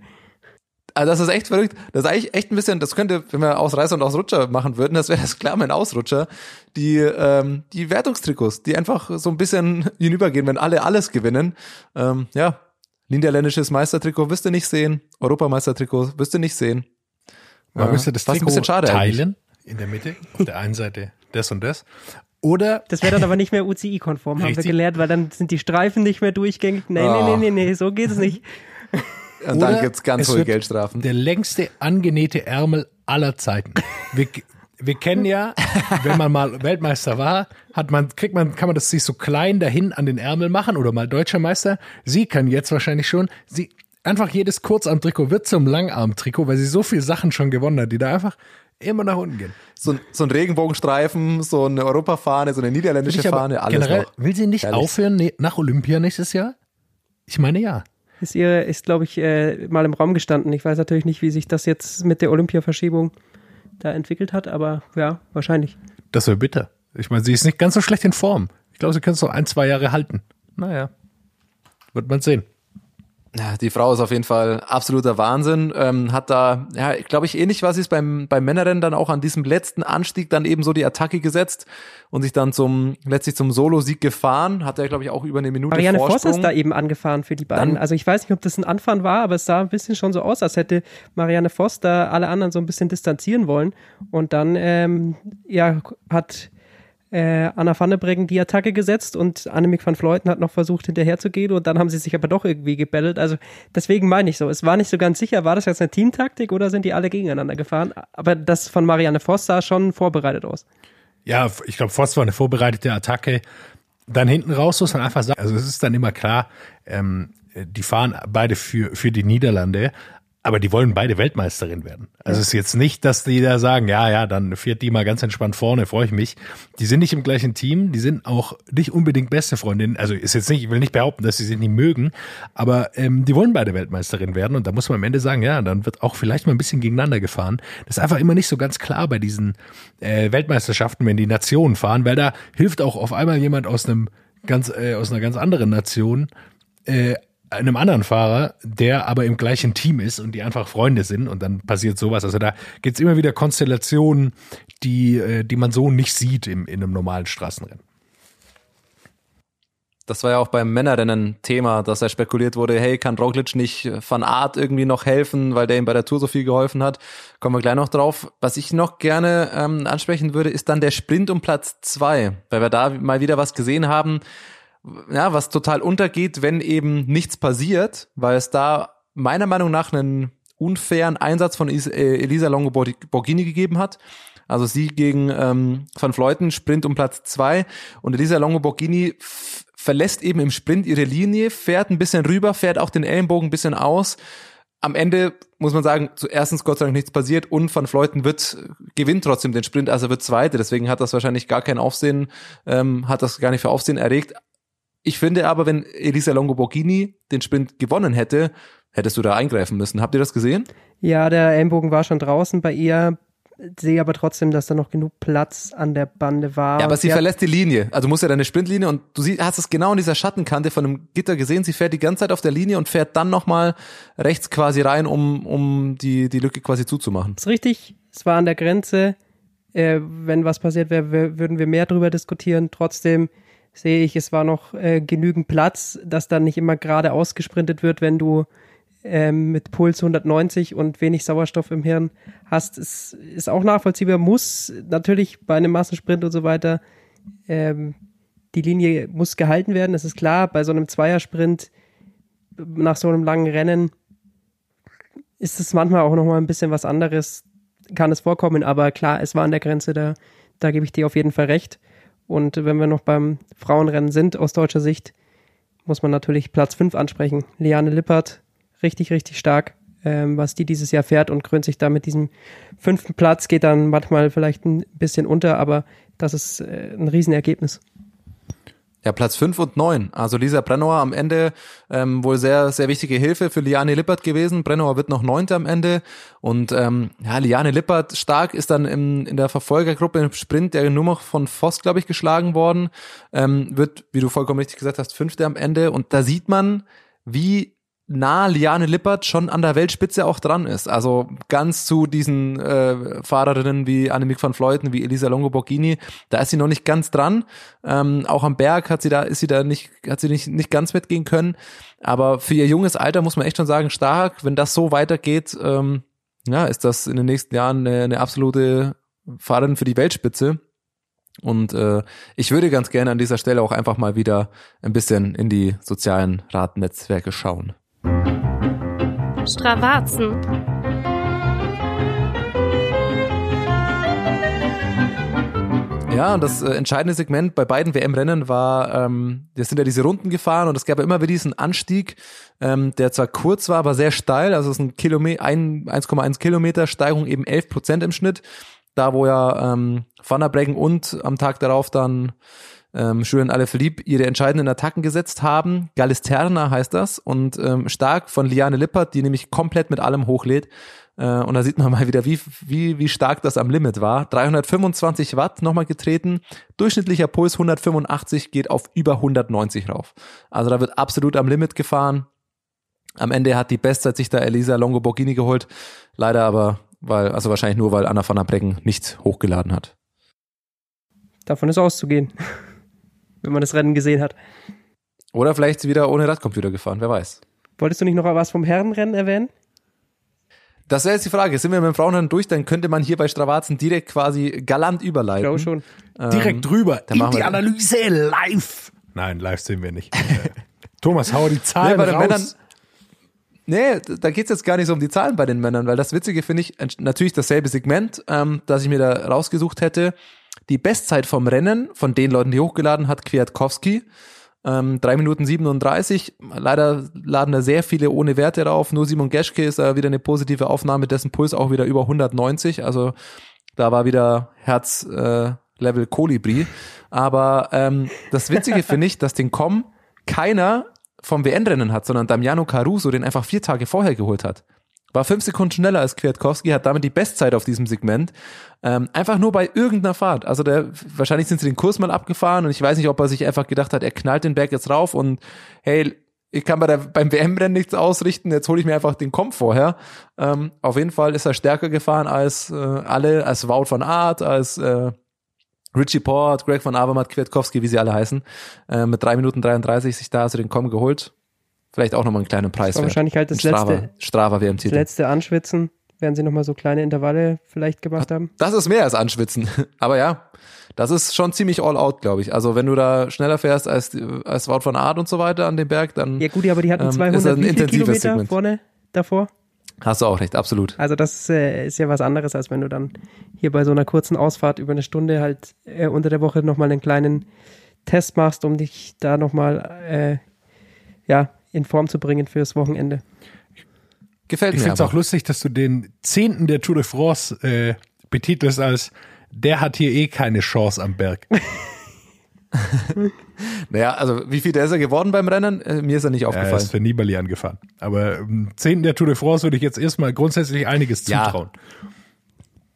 Also das ist echt verrückt. Das ist eigentlich echt ein bisschen, das könnte, wenn wir Ausreißer und Ausrutscher machen würden, das wäre das klar mein Ausrutscher. Die, ähm, die Wertungstrikots, die einfach so ein bisschen [laughs] hinübergehen, wenn alle alles gewinnen. Ähm, ja, niederländisches Meistertrikot wirst du nicht sehen, Europameistertrikot wirst du nicht sehen. Man ja, müsste das Trikot ein bisschen schade teilen eigentlich. in der Mitte, auf der einen Seite das und das. Oder das wäre dann aber nicht mehr UCI-konform, haben wir gelernt, weil dann sind die Streifen nicht mehr durchgängig. Nee, oh. nee, nee, nee, nee, so geht es nicht. [laughs] Und Oder dann gibt's ganz hohe Geldstrafen. Der längste angenähte Ärmel aller Zeiten. Wir, wir kennen ja, wenn man mal Weltmeister war, hat man, kriegt man, kann man das sich so klein dahin an den Ärmel machen oder mal deutscher Meister. Sie kann jetzt wahrscheinlich schon, sie, einfach jedes Kurzarmtrikot wird zum Langarmtrikot, weil sie so viele Sachen schon gewonnen hat, die da einfach immer nach unten gehen. So, so ein Regenbogenstreifen, so eine Europafahne, so eine niederländische Fahne, alles generell, noch. Will sie nicht Herrlich. aufhören nach Olympia nächstes Jahr? Ich meine ja ist ihr, ist, glaube ich, äh, mal im Raum gestanden. Ich weiß natürlich nicht, wie sich das jetzt mit der Olympiaverschiebung da entwickelt hat, aber ja, wahrscheinlich. Das wäre bitter. Ich meine, sie ist nicht ganz so schlecht in Form. Ich glaube, sie könnte es noch ein, zwei Jahre halten. Naja, wird man sehen. Ja, die Frau ist auf jeden Fall absoluter Wahnsinn. Ähm, hat da, ja, glaube ich, ähnlich was ist beim, beim Männerrennen dann auch an diesem letzten Anstieg dann eben so die Attacke gesetzt und sich dann zum, letztlich zum Solo-Sieg gefahren. Hat er, glaube ich, auch über eine Minute Marianne Vorsprung. Voss ist da eben angefahren für die beiden. Dann, also ich weiß nicht, ob das ein Anfahren war, aber es sah ein bisschen schon so aus, als hätte Marianne Voss da alle anderen so ein bisschen distanzieren wollen. Und dann, ähm, ja, hat äh, Anna van der Breggen die Attacke gesetzt und Annemiek van Fleuten hat noch versucht hinterherzugehen und dann haben sie sich aber doch irgendwie gebettelt. Also deswegen meine ich so, es war nicht so ganz sicher, war das jetzt eine Teamtaktik oder sind die alle gegeneinander gefahren? Aber das von Marianne Voss sah schon vorbereitet aus. Ja, ich glaube, Voss war eine vorbereitete Attacke. Dann hinten raus muss man einfach sagen, also es ist dann immer klar, ähm, die fahren beide für, für die Niederlande, aber die wollen beide Weltmeisterin werden. Also ja. es ist jetzt nicht, dass die da sagen, ja, ja, dann fährt die mal ganz entspannt vorne, freue ich mich. Die sind nicht im gleichen Team, die sind auch nicht unbedingt beste Freundinnen. Also ist jetzt nicht, ich will nicht behaupten, dass sie sich nicht mögen, aber ähm, die wollen beide Weltmeisterin werden und da muss man am Ende sagen, ja, dann wird auch vielleicht mal ein bisschen gegeneinander gefahren. Das ist einfach immer nicht so ganz klar bei diesen äh, Weltmeisterschaften, wenn die Nationen fahren, weil da hilft auch auf einmal jemand aus einem ganz äh, aus einer ganz anderen Nation äh, einem anderen Fahrer, der aber im gleichen Team ist und die einfach Freunde sind und dann passiert sowas. Also da gibt's immer wieder Konstellationen, die, äh, die man so nicht sieht im, in einem normalen Straßenrennen. Das war ja auch beim Männerrennen Thema, dass er spekuliert wurde, hey, kann Roglic nicht Van Art irgendwie noch helfen, weil der ihm bei der Tour so viel geholfen hat. Kommen wir gleich noch drauf. Was ich noch gerne ähm, ansprechen würde, ist dann der Sprint um Platz zwei, weil wir da mal wieder was gesehen haben, ja, was total untergeht, wenn eben nichts passiert, weil es da meiner Meinung nach einen unfairen Einsatz von äh, Elisa Longo Borghini gegeben hat. Also sie gegen ähm, Van Fleuten, Sprint um Platz zwei und Elisa Longo Borghini verlässt eben im Sprint ihre Linie, fährt ein bisschen rüber, fährt auch den Ellenbogen ein bisschen aus. Am Ende muss man sagen, zuerstens Gott sei Dank nichts passiert und Van Fleuten wird, gewinnt trotzdem den Sprint, also wird Zweite. Deswegen hat das wahrscheinlich gar kein Aufsehen, ähm, hat das gar nicht für Aufsehen erregt. Ich finde aber, wenn Elisa Longo Borghini den Sprint gewonnen hätte, hättest du da eingreifen müssen. Habt ihr das gesehen? Ja, der Ellenbogen war schon draußen bei ihr. Sehe aber trotzdem, dass da noch genug Platz an der Bande war. Ja, aber sie, sie verlässt die Linie. Also muss ja deine Sprintlinie und du siehst, hast es genau in dieser Schattenkante von einem Gitter gesehen. Sie fährt die ganze Zeit auf der Linie und fährt dann nochmal rechts quasi rein, um, um die, die Lücke quasi zuzumachen. Das ist richtig. Es war an der Grenze. Äh, wenn was passiert wäre, würden wir mehr drüber diskutieren. Trotzdem sehe ich, es war noch äh, genügend Platz, dass dann nicht immer gerade ausgesprintet wird, wenn du ähm, mit Puls 190 und wenig Sauerstoff im Hirn hast. Es ist auch nachvollziehbar, muss natürlich bei einem Massensprint und so weiter, ähm, die Linie muss gehalten werden, das ist klar. Bei so einem Zweiersprint nach so einem langen Rennen ist es manchmal auch nochmal ein bisschen was anderes, kann es vorkommen, aber klar, es war an der Grenze, da, da gebe ich dir auf jeden Fall recht. Und wenn wir noch beim Frauenrennen sind, aus deutscher Sicht, muss man natürlich Platz 5 ansprechen. Liane Lippert, richtig, richtig stark, ähm, was die dieses Jahr fährt und krönt sich da mit diesem fünften Platz, geht dann manchmal vielleicht ein bisschen unter, aber das ist äh, ein Riesenergebnis. Ja, Platz 5 und 9. Also Lisa Brennauer am Ende ähm, wohl sehr, sehr wichtige Hilfe für Liane Lippert gewesen. Brennauer wird noch Neunte am Ende. Und ähm, ja, Liane Lippert stark ist dann im, in der Verfolgergruppe im Sprint der nur noch von Voss, glaube ich, geschlagen worden. Ähm, wird, wie du vollkommen richtig gesagt hast, Fünfte am Ende. Und da sieht man, wie nah Liane Lippert schon an der Weltspitze auch dran ist. Also ganz zu diesen äh, Fahrerinnen wie Annemiek van Fleuten, wie Elisa Longo Borghini, da ist sie noch nicht ganz dran. Ähm, auch am Berg hat sie da, ist sie da nicht, hat sie nicht, nicht ganz mitgehen können. Aber für ihr junges Alter muss man echt schon sagen, stark. Wenn das so weitergeht, ähm, ja, ist das in den nächsten Jahren eine, eine absolute Fahrerin für die Weltspitze. Und äh, ich würde ganz gerne an dieser Stelle auch einfach mal wieder ein bisschen in die sozialen Radnetzwerke schauen. Stravazen. Ja, und das äh, entscheidende Segment bei beiden WM-Rennen war, ähm, wir sind ja diese Runden gefahren und es gab ja immer wieder diesen Anstieg, ähm, der zwar kurz war, aber sehr steil, also es ist ein Kilometer, 1,1 Kilometer Steigung, eben 11 Prozent im Schnitt. Da, wo ja ähm, Van der Breggen und am Tag darauf dann ähm, Julian Alaphilippe ihre entscheidenden Attacken gesetzt haben. Galisterna heißt das und ähm, stark von Liane Lippert, die nämlich komplett mit allem hochlädt. Äh, und da sieht man mal wieder, wie, wie, wie stark das am Limit war. 325 Watt nochmal getreten. Durchschnittlicher Puls 185 geht auf über 190 rauf. Also da wird absolut am Limit gefahren. Am Ende hat die Bestzeit sich da Elisa Longo Borghini geholt. Leider aber, weil, also wahrscheinlich nur, weil Anna van der Breggen nicht hochgeladen hat. Davon ist auszugehen wenn man das Rennen gesehen hat. Oder vielleicht wieder ohne Radcomputer gefahren, wer weiß. Wolltest du nicht noch was vom Herrenrennen erwähnen? Das wäre jetzt die Frage. Sind wir mit dem Frauenrennen durch, dann könnte man hier bei Stravazen direkt quasi galant überleiten. Ich glaube schon. Direkt drüber dann in machen die Analyse live. Nein, live sehen wir nicht. [laughs] Äh, Thomas, hau die Nee, Zahlen bei den raus. Männern, nee, da geht's jetzt gar nicht so um die Zahlen bei den Männern, weil das Witzige finde ich, natürlich dasselbe Segment, ähm, das ich mir da rausgesucht hätte. Die Bestzeit vom Rennen von den Leuten, die hochgeladen hat, Kwiatkowski, ähm, 3 Minuten 37. Leider laden da sehr viele ohne Werte rauf. Nur Simon Geschke ist da wieder eine positive Aufnahme, dessen Puls auch wieder über 190. Also da war wieder Herz äh, Level Kolibri. Aber ähm, das Witzige [laughs] finde ich, dass den Com keiner vom WN-Rennen hat, sondern Damiano Caruso den einfach vier Tage vorher geholt hat. War fünf Sekunden schneller als Kwiatkowski, hat damit die Bestzeit auf diesem Segment. Ähm, einfach nur bei irgendeiner Fahrt. Also der, wahrscheinlich sind sie den Kurs mal abgefahren und ich weiß nicht, ob er sich einfach gedacht hat, er knallt den Berg jetzt rauf und hey, ich kann bei der, beim WM-Rennen nichts ausrichten, jetzt hole ich mir einfach den Komp vorher. Ähm, auf jeden Fall ist er stärker gefahren als äh, alle, als Wout van Aert, als äh, Richie Port, Greg von Avermaet, Kwiatkowski, wie sie alle heißen, äh, mit drei Minuten 33 sich da also den Com geholt. Vielleicht auch nochmal einen kleinen Preis. wert. wahrscheinlich halt das Strava, letzte- Strava WM Das Titel. letzte Anschwitzen, werden sie nochmal so kleine Intervalle vielleicht gemacht haben. Das ist mehr als Anschwitzen. [laughs] Aber ja, das ist schon ziemlich all out, glaube ich. Also wenn du da schneller fährst als, als Wout von Art und so weiter an dem Berg, dann Ja gut, aber die hatten Ähm, ist 200 ein Kilometer Segment. vorne davor. hast du auch recht, absolut. Also das äh, ist ja was anderes, als wenn du dann hier bei so einer kurzen Ausfahrt über eine Stunde halt äh, unter der Woche nochmal einen kleinen Test machst, um dich da nochmal äh, ja, in Form zu bringen fürs Wochenende. Gefällt Ich mir finde es auch lustig, dass du den Zehnten der Tour de France äh, betitelst als der hat hier eh keine Chance am Berg. [laughs] Naja, also wie viel der ist er geworden beim Rennen? Äh, mir ist er nicht Er aufgefallen. ist für Nibali angefahren. Aber im Zehnten der Tour de France würde ich jetzt erstmal grundsätzlich einiges Ja.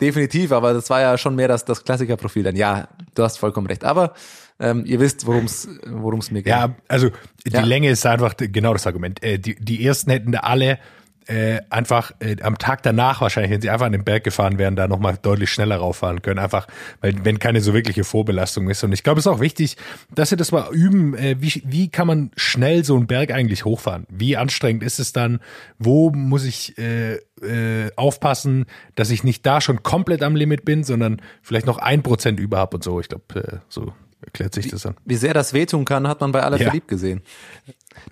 Definitiv, aber das war ja schon mehr das, das Klassikerprofil dann. Ja, du hast vollkommen recht. Aber ähm, ihr wisst, worum es mir geht. Ja, also die Ja. Länge ist einfach genau das Argument. Äh, die, die ersten hätten da alle äh, einfach äh, am Tag danach wahrscheinlich, wenn sie einfach an den Berg gefahren wären, da nochmal deutlich schneller rauffahren können. Einfach, weil wenn keine so wirkliche Vorbelastung ist. Und ich glaube, es ist auch wichtig, dass sie das mal üben. Äh, wie, wie kann man schnell so einen Berg eigentlich hochfahren? Wie anstrengend ist es dann? Wo muss ich äh, äh, aufpassen, dass ich nicht da schon komplett am Limit bin, sondern vielleicht noch ein Prozent über hab und so. Ich glaube, äh, so erklärt sich das dann. Wie sehr das wehtun kann, hat man bei aller Ja. verliebt gesehen.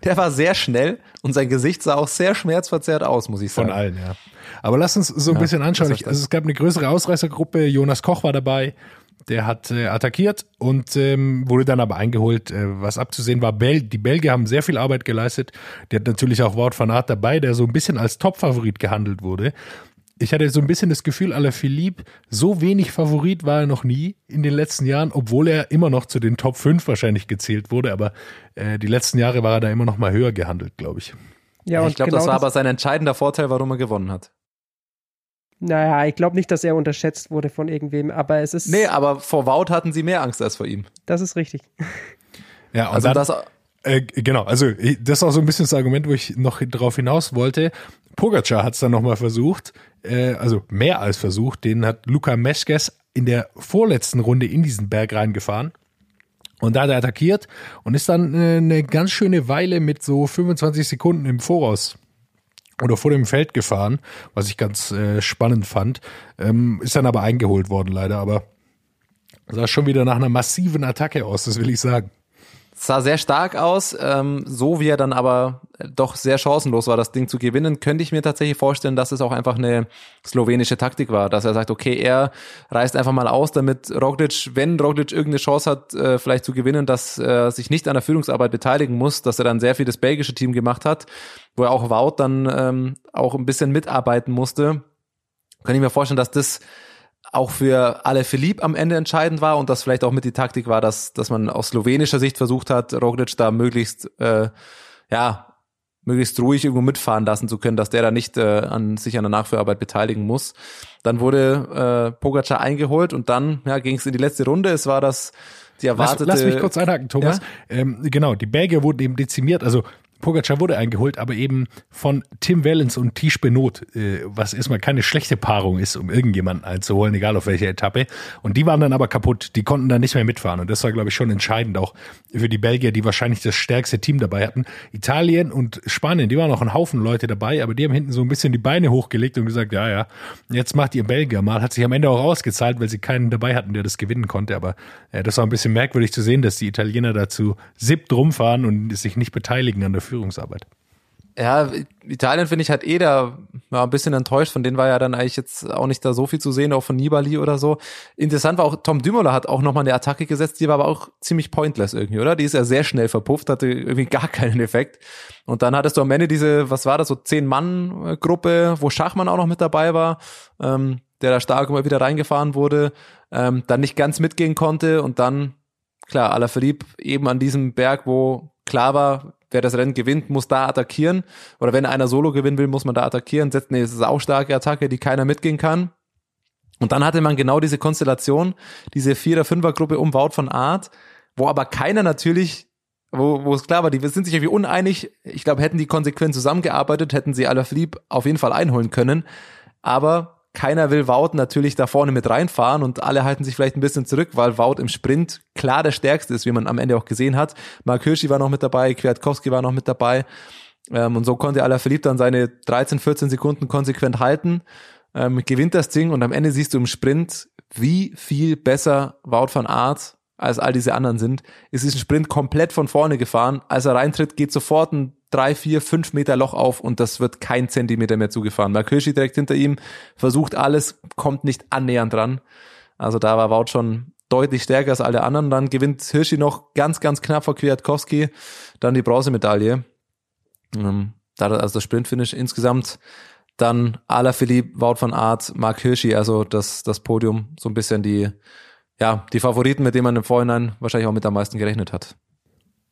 Der war sehr schnell und sein Gesicht sah auch sehr schmerzverzerrt aus, muss ich sagen. Von allen, ja. Aber lass uns so ein bisschen anschauen. Ich, also es gab eine größere Ausreißergruppe. Jonas Koch war dabei. Der hat äh, attackiert und ähm, wurde dann aber eingeholt. Äh, was abzusehen war, Bel die Belgier haben sehr viel Arbeit geleistet. Der hat natürlich auch Wout van Aert dabei, der so ein bisschen als Topfavorit gehandelt wurde. Ich hatte so ein bisschen das Gefühl, Alaphilippe, so wenig Favorit war er noch nie in den letzten Jahren, obwohl er immer noch zu den Top 5 wahrscheinlich gezählt wurde. Aber äh, die letzten Jahre war er da immer noch mal höher gehandelt, glaube ich. Ja, ich glaube, genau das war aber sein entscheidender Vorteil, warum er gewonnen hat. Naja, ich glaube nicht, dass er unterschätzt wurde von irgendwem, aber es ist, Nee, aber vor Wout hatten sie mehr Angst als vor ihm. das ist richtig. Ja, und Also dann, das, Äh, genau, also das ist auch so ein bisschen das Argument, wo ich noch drauf hinaus wollte. Pogacar hat es dann nochmal versucht, äh, also mehr als versucht, den hat Luca Meschkes in der vorletzten Runde in diesen Berg reingefahren. Und da hat er attackiert und ist dann äh, eine ganz schöne Weile mit so 25 Sekunden im Voraus oder vor dem Feld gefahren, was ich ganz äh, spannend fand. Ähm, ist dann aber eingeholt worden leider, aber sah schon wieder nach einer massiven Attacke aus, das will ich sagen. Sah sehr stark aus, ähm, so wie er dann aber doch sehr chancenlos war, das Ding zu gewinnen, könnte ich mir tatsächlich vorstellen, dass es auch einfach eine slowenische Taktik war, dass er sagt, okay, er reißt einfach mal aus, damit Roglic, wenn Roglic irgendeine Chance hat, äh, vielleicht zu gewinnen, dass er sich nicht an der Führungsarbeit beteiligen muss, dass er dann sehr viel das belgische Team gemacht hat, wo er auch Wout dann ähm, auch ein bisschen mitarbeiten musste. Kann ich mir vorstellen, dass das auch für alle Philipp am Ende entscheidend war und das vielleicht auch mit die Taktik war, dass, dass man aus slowenischer Sicht versucht hat, Roglic da möglichst, äh, ja, möglichst ruhig irgendwo mitfahren lassen zu können, dass der da nicht äh, an sich an der Nachführarbeit beteiligen muss. Dann wurde äh, Pogacar eingeholt und dann ja, ging es in die letzte Runde. Es war das die Lass, erwartete. lass mich kurz einhaken, Thomas. Ähm, genau, die Belgier wurden eben dezimiert. Also Pogacar wurde eingeholt, aber eben von Tim Wellens und Tisch Benot, äh, was erstmal keine schlechte Paarung ist, um irgendjemanden einzuholen, egal auf welcher Etappe. Und die waren dann aber kaputt, die konnten dann nicht mehr mitfahren. Und das war, glaube ich, schon entscheidend auch für die Belgier, die wahrscheinlich das stärkste Team dabei hatten. Italien und Spanien, die waren noch ein Haufen Leute dabei, aber die haben hinten so ein bisschen die Beine hochgelegt und gesagt, ja, ja, jetzt macht ihr Belgier mal. Hat sich am Ende auch ausgezahlt, weil sie keinen dabei hatten, der das gewinnen konnte. Aber äh, das war ein bisschen merkwürdig zu sehen, dass die Italiener dazu siebt rumfahren und sich nicht beteiligen an der Führungsarbeit. Ja, Italien finde ich halt eh da war ein bisschen enttäuscht. Von denen war ja dann eigentlich jetzt auch nicht da so viel zu sehen, auch von Nibali oder so. Interessant war auch, Tom Dümola hat auch nochmal eine Attacke gesetzt, die war aber auch ziemlich pointless irgendwie, oder? Die ist ja sehr schnell verpufft, hatte irgendwie [laughs] gar keinen Effekt. Und dann hattest du am Ende diese, was war das, so Zehn-Mann-Gruppe, wo Schachmann auch noch mit dabei war, ähm, der da stark immer wieder reingefahren wurde, ähm, dann nicht ganz mitgehen konnte und dann, klar, Alaphilippe eben an diesem Berg, wo klar war, wer das Rennen gewinnt, muss da attackieren. Oder wenn einer Solo gewinnen will, muss man da attackieren. Setzt eine saustarke Attacke, die keiner mitgehen kann. Und dann hatte man genau diese Konstellation, diese Vierer-Fünfer-Gruppe um Wout von Art, wo aber keiner natürlich, wo, wo es klar war, die sind sich irgendwie uneinig. Ich glaube, hätten die konsequent zusammengearbeitet, hätten sie Alaphilippe auf jeden Fall einholen können. Aber keiner will Wout natürlich da vorne mit reinfahren und alle halten sich vielleicht ein bisschen zurück, weil Wout im Sprint klar der stärkste ist, wie man am Ende auch gesehen hat. Mark Hirschi war noch mit dabei, Kwiatkowski war noch mit dabei. Ähm, und so konnte Alaphilippe dann seine 13, 14 Sekunden konsequent halten, ähm, gewinnt das Ding und am Ende siehst du im Sprint, wie viel besser Wout van Aert als all diese anderen sind. ist diesen Sprint komplett von vorne gefahren. Als er reintritt, geht sofort ein drei, vier, fünf Meter Loch auf und das wird kein Zentimeter mehr zugefahren. Mark Hirschi direkt hinter ihm, versucht alles, kommt nicht annähernd dran. Also da war Wout schon deutlich stärker als alle anderen. Dann gewinnt Hirschi noch ganz, ganz knapp vor Kwiatkowski, dann die Bronzemedaille. Ähm, also das Sprintfinish insgesamt dann Alaphilippe, Wout van Aert, Mark Hirschi, also das, das Podium, so ein bisschen die, ja, die Favoriten, mit denen man im Vorhinein wahrscheinlich auch mit am meisten gerechnet hat.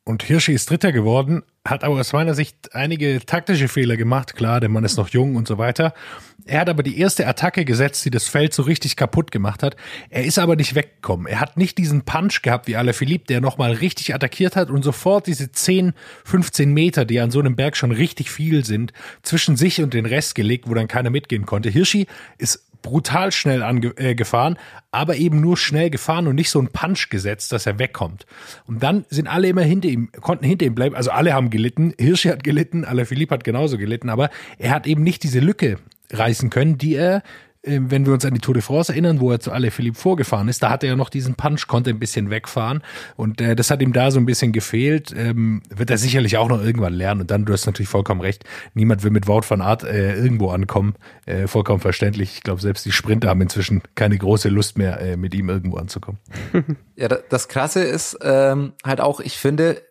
Und Hirschi ist Dritter geworden, hat aber aus meiner Sicht einige taktische Fehler gemacht. Klar, der Mann ist noch jung und so weiter. Er hat aber die erste Attacke gesetzt, die das Feld so richtig kaputt gemacht hat. Er ist aber nicht weggekommen. Er hat nicht diesen Punch gehabt wie alle Philipp, der nochmal richtig attackiert hat und sofort diese 10, 15 Meter, die an so einem Berg schon richtig viel sind, zwischen sich und den Rest gelegt, wo dann keiner mitgehen konnte. Hirschi ist brutal schnell angefahren, äh, aber eben nur schnell gefahren und nicht so ein Punch gesetzt, dass er wegkommt. Und dann sind alle immer hinter ihm, konnten hinter ihm bleiben. Also alle haben gelitten. [laughs] Hirschi hat gelitten, Alaphilippe hat genauso gelitten, aber er hat eben nicht diese Lücke reißen können, die er wenn wir uns an die Tour de France erinnern, wo er zu alle Philipp vorgefahren ist, da hatte er noch diesen Punch, konnte ein bisschen wegfahren und äh, das hat ihm da so ein bisschen gefehlt. Ähm, wird er sicherlich auch noch irgendwann lernen und dann, du hast natürlich vollkommen recht, niemand will mit Wout van Art äh, irgendwo ankommen, äh, vollkommen verständlich. Ich glaube, selbst die Sprinter haben inzwischen keine große Lust mehr, äh, mit ihm irgendwo anzukommen. [laughs] Ja, das Krasse ist ähm, halt auch, ich finde,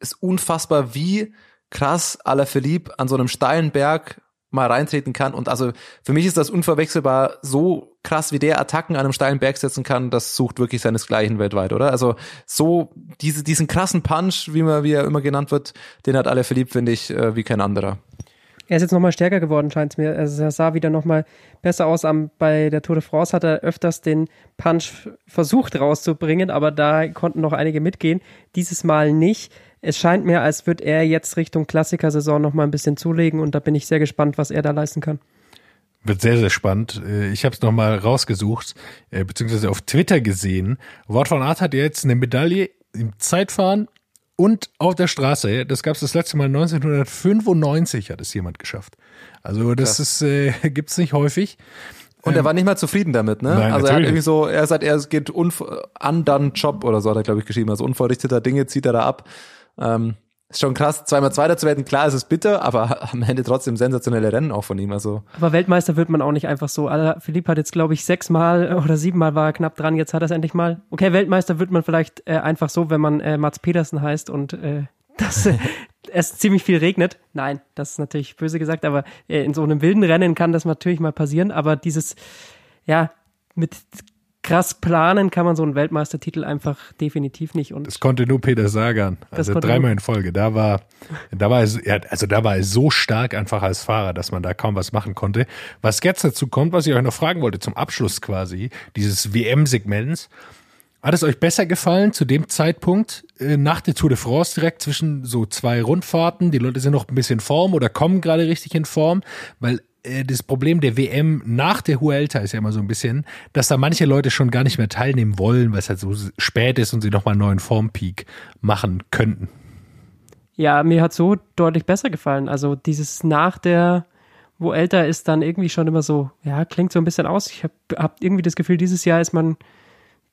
ist unfassbar, wie krass Alaphilippe an so einem steilen Berg mal reintreten kann. Und also für mich ist das unverwechselbar so krass, wie der Attacken an einem steilen Berg setzen kann, das sucht wirklich seinesgleichen weltweit, oder? Also so diese, diesen krassen Punch, wie man, wie er immer genannt wird, den hat alle verliebt, finde ich, äh, wie kein anderer. Er ist jetzt nochmal stärker geworden, scheint es mir. Also er sah wieder nochmal besser aus. Bei der Tour de France hat er öfters den Punch versucht rauszubringen, aber da konnten noch einige mitgehen. Dieses Mal nicht es scheint mir, als würde er jetzt Richtung Klassikersaison noch mal ein bisschen zulegen und da bin ich sehr gespannt, was er da leisten kann. Wird sehr, sehr spannend. Äh, ich habe es nochmal rausgesucht, äh, beziehungsweise auf Twitter gesehen. Wort von Art hat jetzt eine Medaille im Zeitfahren und auf der Straße. Das gab es das letzte Mal 1995, hat es jemand geschafft. Also das ist äh, [laughs] gibt's nicht häufig. Und er ähm, war nicht mal zufrieden damit, ne? Nein, also er hat irgendwie so, er sagt, er geht undone Job oder so, hat er, glaube ich, geschrieben. Also unverrichteter Dinge zieht er da ab. Ähm, ist schon krass, zweimal Zweiter zu werden. Klar, es ist bitter, aber [laughs] am Ende trotzdem sensationelle Rennen auch von ihm. Also. Aber Weltmeister wird man auch nicht einfach so. Philipp hat jetzt, glaube ich, sechsmal oder siebenmal war er knapp dran. Jetzt hat er es endlich mal. Okay, Weltmeister wird man vielleicht äh, einfach so, wenn man äh, Mats Petersen heißt und äh, [laughs] das, äh, es ziemlich viel regnet. Nein, das ist natürlich böse gesagt, aber äh, in so einem wilden Rennen kann das natürlich mal passieren. Aber dieses, ja, mit krass planen kann man so einen Weltmeistertitel einfach definitiv nicht. Und das konnte nur Peter Sagan. Also dreimal in Folge. Da war, da war er, also da war er so stark einfach als Fahrer, dass man da kaum was machen konnte. Was jetzt dazu kommt, was ich euch noch fragen wollte zum Abschluss quasi dieses WM-Segments. Hat es euch besser gefallen zu dem Zeitpunkt äh, nach der Tour de France direkt zwischen so zwei Rundfahrten? Die Leute sind noch ein bisschen in Form oder kommen gerade richtig in Form, weil das Problem der WM nach der Huelta ist ja immer so ein bisschen, dass da manche Leute schon gar nicht mehr teilnehmen wollen, weil es halt so spät ist und sie nochmal einen neuen Formpeak machen könnten. Ja, mir hat so deutlich besser gefallen. Also dieses nach der Vuelta ist dann irgendwie schon immer so, ja, klingt so ein bisschen aus. Ich habe hab irgendwie das Gefühl, dieses Jahr ist man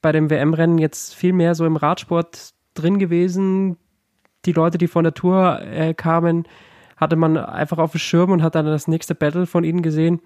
bei dem WM-Rennen jetzt viel mehr so im Radsport drin gewesen. Die Leute, die von der Tour äh, kamen, hatte man einfach auf dem Schirm und hat dann das nächste Battle von ihnen gesehen.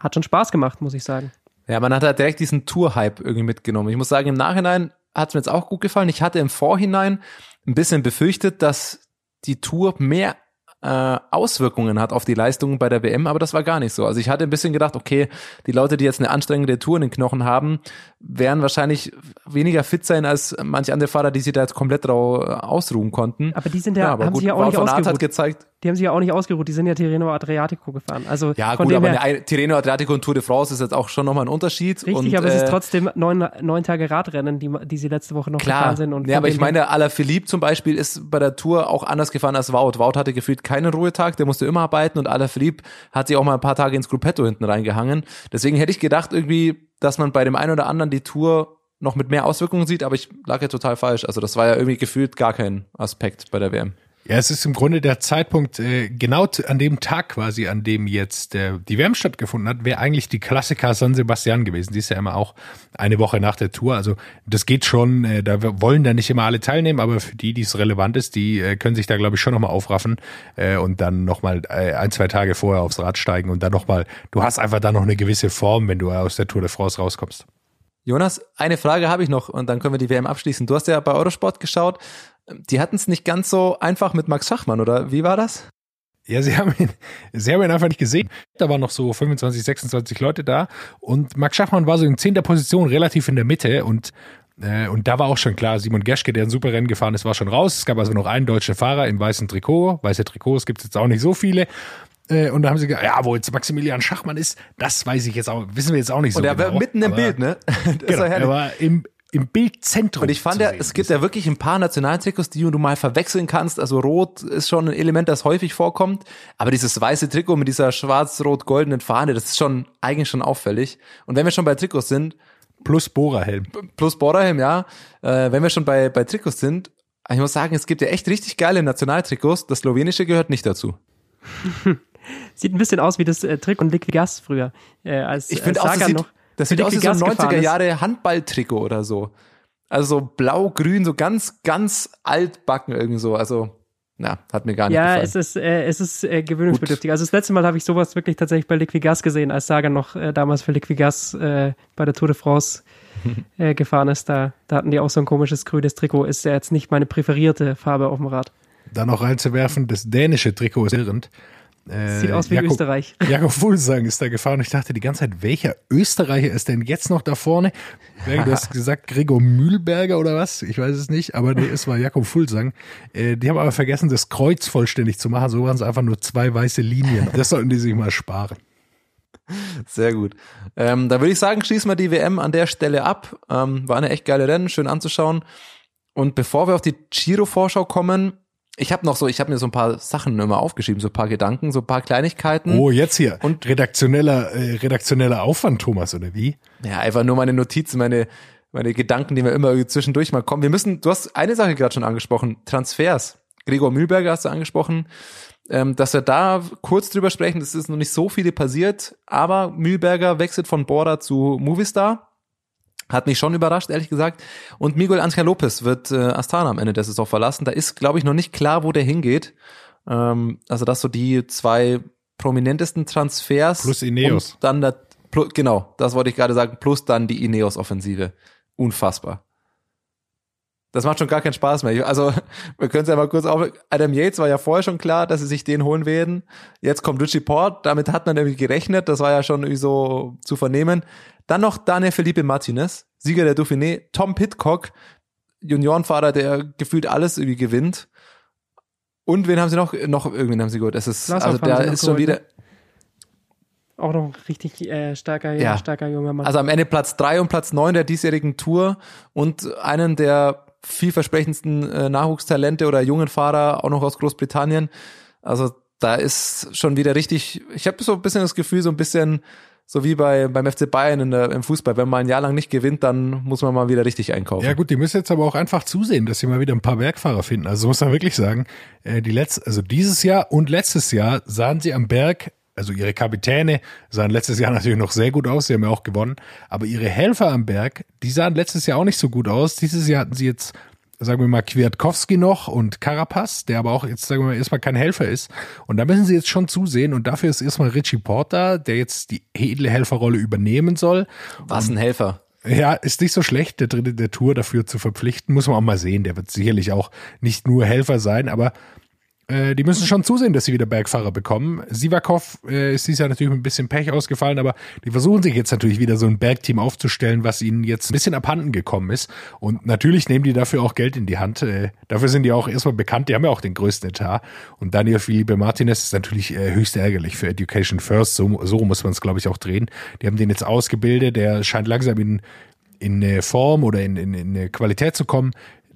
Hat schon Spaß gemacht, muss ich sagen. Ja, man hat halt direkt diesen Tour-Hype irgendwie mitgenommen. Ich muss sagen, im Nachhinein hat es mir jetzt auch gut gefallen. Ich hatte im Vorhinein ein bisschen befürchtet, dass die Tour mehr äh, Auswirkungen hat auf die Leistungen bei der WM, aber das war gar nicht so. Also ich hatte ein bisschen gedacht, okay, die Leute, die jetzt eine anstrengende Tour in den Knochen haben, werden wahrscheinlich weniger fit sein als manche andere Fahrer, die sich da jetzt komplett drauf ausruhen konnten. Aber die sind ja, aber haben gut, sich ja auch nicht Wout ausgeruht. hat gezeigt, Die haben sich ja auch nicht ausgeruht, die sind ja Tirreno Adriatico gefahren. Also ja gut, aber eine Tirreno Adriatico und Tour de France ist jetzt auch schon nochmal ein Unterschied. richtig, und, aber es äh, ist trotzdem neun, neun Tage Radrennen, die, die sie letzte Woche noch Klar, gefahren sind. Und ja, aber ich meine, Alaphilippe zum Beispiel ist bei der Tour auch anders gefahren als Wout. Wout hatte gefühlt keinen Ruhetag, der musste immer arbeiten und Alaphilippe hat sich auch mal ein paar Tage ins Gruppetto hinten reingehangen. Deswegen hätte ich gedacht irgendwie, dass man bei dem einen oder anderen die Tour noch mit mehr Auswirkungen sieht, aber ich lag ja total falsch. Also das war ja irgendwie gefühlt gar kein Aspekt bei der WM. Ja, es ist im Grunde der Zeitpunkt, äh, genau an dem Tag quasi, an dem jetzt äh, die WM stattgefunden hat, wäre eigentlich die Klassiker San Sebastian gewesen. Die ist ja immer auch eine Woche nach der Tour. Also das geht schon, äh, da wollen da nicht immer alle teilnehmen, aber für die, die es relevant ist, die äh, können sich da, glaube ich, schon nochmal aufraffen äh, und dann nochmal äh, ein, zwei Tage vorher aufs Rad steigen und dann nochmal, du hast einfach da noch eine gewisse Form, wenn du aus der Tour de France rauskommst. Jonas, eine Frage habe ich noch und dann können wir die WM abschließen. Du hast ja bei Eurosport geschaut. Die hatten es nicht ganz so einfach mit Max Schachmann, oder wie war das? Ja, sie [laughs] haben ihn, sie haben ihn einfach nicht gesehen. Da waren noch so 25, 26 Leute da und Max Schachmann war so in zehnter Position relativ in der Mitte und äh, und da war auch schon klar, Simon Geschke, der ein super Rennen gefahren ist, war schon raus. Es gab also noch einen deutschen Fahrer im weißen Trikot. Weiße Trikots gibt es jetzt auch nicht so viele. Äh, Und da haben sie gesagt, ja, wo jetzt Maximilian Schachmann ist, das weiß ich jetzt auch, wissen wir jetzt auch nicht so Und er war genau. mitten im Bild, ne? [laughs] Genau, er war im, im Bildzentrum. Und ich fand zu ja, es gibt ja wirklich ein paar Nationaltrikots, die du mal verwechseln kannst. Also rot ist schon ein Element, das häufig vorkommt. Aber dieses weiße Trikot mit dieser schwarz-rot-goldenen Fahne, das ist schon eigentlich schon auffällig. Und wenn wir schon bei Trikots sind, plus Bohrerhelm. plus Borderhelm, ja, äh, wenn wir schon bei, bei Trikots sind, ich muss sagen, es gibt ja echt richtig geile Nationaltrikots. Das slowenische gehört nicht dazu. [laughs] Sieht ein bisschen aus wie das äh, Trick und Liquigas früher. Äh, als Ich finde äh, auch, sieht, noch das sieht aus wie so ein Liquigas gefahren 90er ist. Jahre Handballtrikot oder so. Also so blau-grün, so ganz, ganz altbacken irgendwie so. Also, ja, hat mir gar nicht Ja, gefallen. es ist, äh, es ist äh, gewöhnungsbedürftig. Also das letzte Mal habe ich sowas wirklich tatsächlich bei Liquigas gesehen, als Sagan noch äh, damals für Liquigas äh, bei der Tour de France [laughs] äh, gefahren ist. Da, da hatten die auch so ein komisches grünes Trikot. Ist ja jetzt nicht meine präferierte Farbe auf dem Rad. Da noch reinzuwerfen, das dänische Trikot ist irrend. Äh, Sieht aus wie Jakob- Österreich. [laughs] Jakob Fulsang ist da gefahren und ich dachte die ganze Zeit, welcher Österreicher ist denn jetzt noch da vorne? Du hast [laughs] gesagt Gregor Mühlberger oder was? Ich weiß es nicht, aber nee, es war Jakob Fulsang. Äh, die haben aber vergessen, das Kreuz vollständig zu machen. So waren es einfach nur zwei weiße Linien. Das sollten die sich mal sparen. Sehr gut. Ähm, da würde ich sagen, schließen wir die WM an der Stelle ab. Ähm, war eine echt geile Rennen, schön anzuschauen. Und bevor wir auf die Giro-Vorschau kommen, ich habe noch so, ich habe mir so ein paar Sachen immer aufgeschrieben, so ein paar Gedanken, so ein paar Kleinigkeiten. Oh, jetzt hier. Und- redaktioneller, äh, redaktioneller Aufwand, Thomas, oder wie? Ja, einfach nur meine Notizen, meine, meine Gedanken, die mir immer zwischendurch mal kommen. Wir müssen, du hast eine Sache gerade schon angesprochen, Transfers. Gregor Mühlberger hast du angesprochen, ähm, dass wir da kurz drüber sprechen. Es ist noch nicht so viele passiert, aber Mühlberger wechselt von Bora zu Movistar. Hat mich schon überrascht, ehrlich gesagt. Und Miguel Angel Lopez wird äh, Astana am Ende der Saison verlassen. Da ist, glaube ich, noch nicht klar, wo der hingeht. Ähm, also das so die zwei prominentesten Transfers. Plus Ineos. Dann der, genau, das wollte ich gerade sagen, plus dann die Ineos-Offensive. Unfassbar. Das macht schon gar keinen Spaß mehr. Also, [laughs] wir können es ja mal kurz auf. Adam Yates war ja vorher schon klar, dass sie sich den holen werden. Jetzt kommt Richie Port, damit hat man irgendwie gerechnet, das war ja schon irgendwie so zu vernehmen. Dann noch Daniel Felipe Martinez, Sieger der Dauphiné, Tom Pitcock, Juniorenfahrer, der gefühlt alles irgendwie gewinnt. Und wen haben sie noch? Noch irgendwen haben sie geholt. Es ist, also noch ist schon geholt, wieder, auch noch ein richtig äh, starker, Ja. starker junger Mann. Also am Ende Platz drei und Platz neun der diesjährigen Tour und einen der vielversprechendsten äh, Nachwuchstalente oder jungen Fahrer auch noch aus Großbritannien. Also da ist schon wieder richtig, ich habe so ein bisschen das Gefühl, so ein bisschen so wie bei beim FC Bayern in der, im Fußball, wenn man ein Jahr lang nicht gewinnt, dann muss man mal wieder richtig einkaufen. Ja gut, die müssen jetzt aber auch einfach zusehen, dass sie mal wieder ein paar Bergfahrer finden. Also muss man wirklich sagen, äh, die letzte, also dieses Jahr und letztes Jahr sahen sie am Berg, also ihre Kapitäne sahen letztes Jahr [laughs] natürlich noch sehr gut aus, sie haben ja auch gewonnen, aber ihre Helfer am Berg, die sahen letztes Jahr auch nicht so gut aus. Dieses Jahr hatten sie jetzt sagen wir mal Kwiatkowski noch und Carapaz, der aber auch jetzt sagen wir mal erstmal kein Helfer ist. Und da müssen sie jetzt schon zusehen und dafür ist erstmal Richie Porter, der jetzt die edle Helferrolle übernehmen soll. Was ein Helfer. Ja, ist nicht so schlecht, der dritte der Tour dafür zu verpflichten. Muss man auch mal sehen. Der wird sicherlich auch nicht nur Helfer sein, aber äh, die müssen schon zusehen, dass sie wieder Bergfahrer bekommen. Sivakov äh, ist dieses Jahr natürlich mit ein bisschen Pech ausgefallen, aber die versuchen sich jetzt natürlich wieder so ein Bergteam aufzustellen, was ihnen jetzt ein bisschen abhanden gekommen ist. Und natürlich nehmen die dafür auch Geld in die Hand. Äh, dafür sind die auch erstmal bekannt. Die haben ja auch den größten Etat. Und Daniel Felipe Martinez ist natürlich äh, höchst ärgerlich für Education First. So, so muss man es, glaube ich, auch drehen. Die haben den jetzt ausgebildet. Der scheint langsam in in eine Form oder in, in, in eine Qualität zu kommen,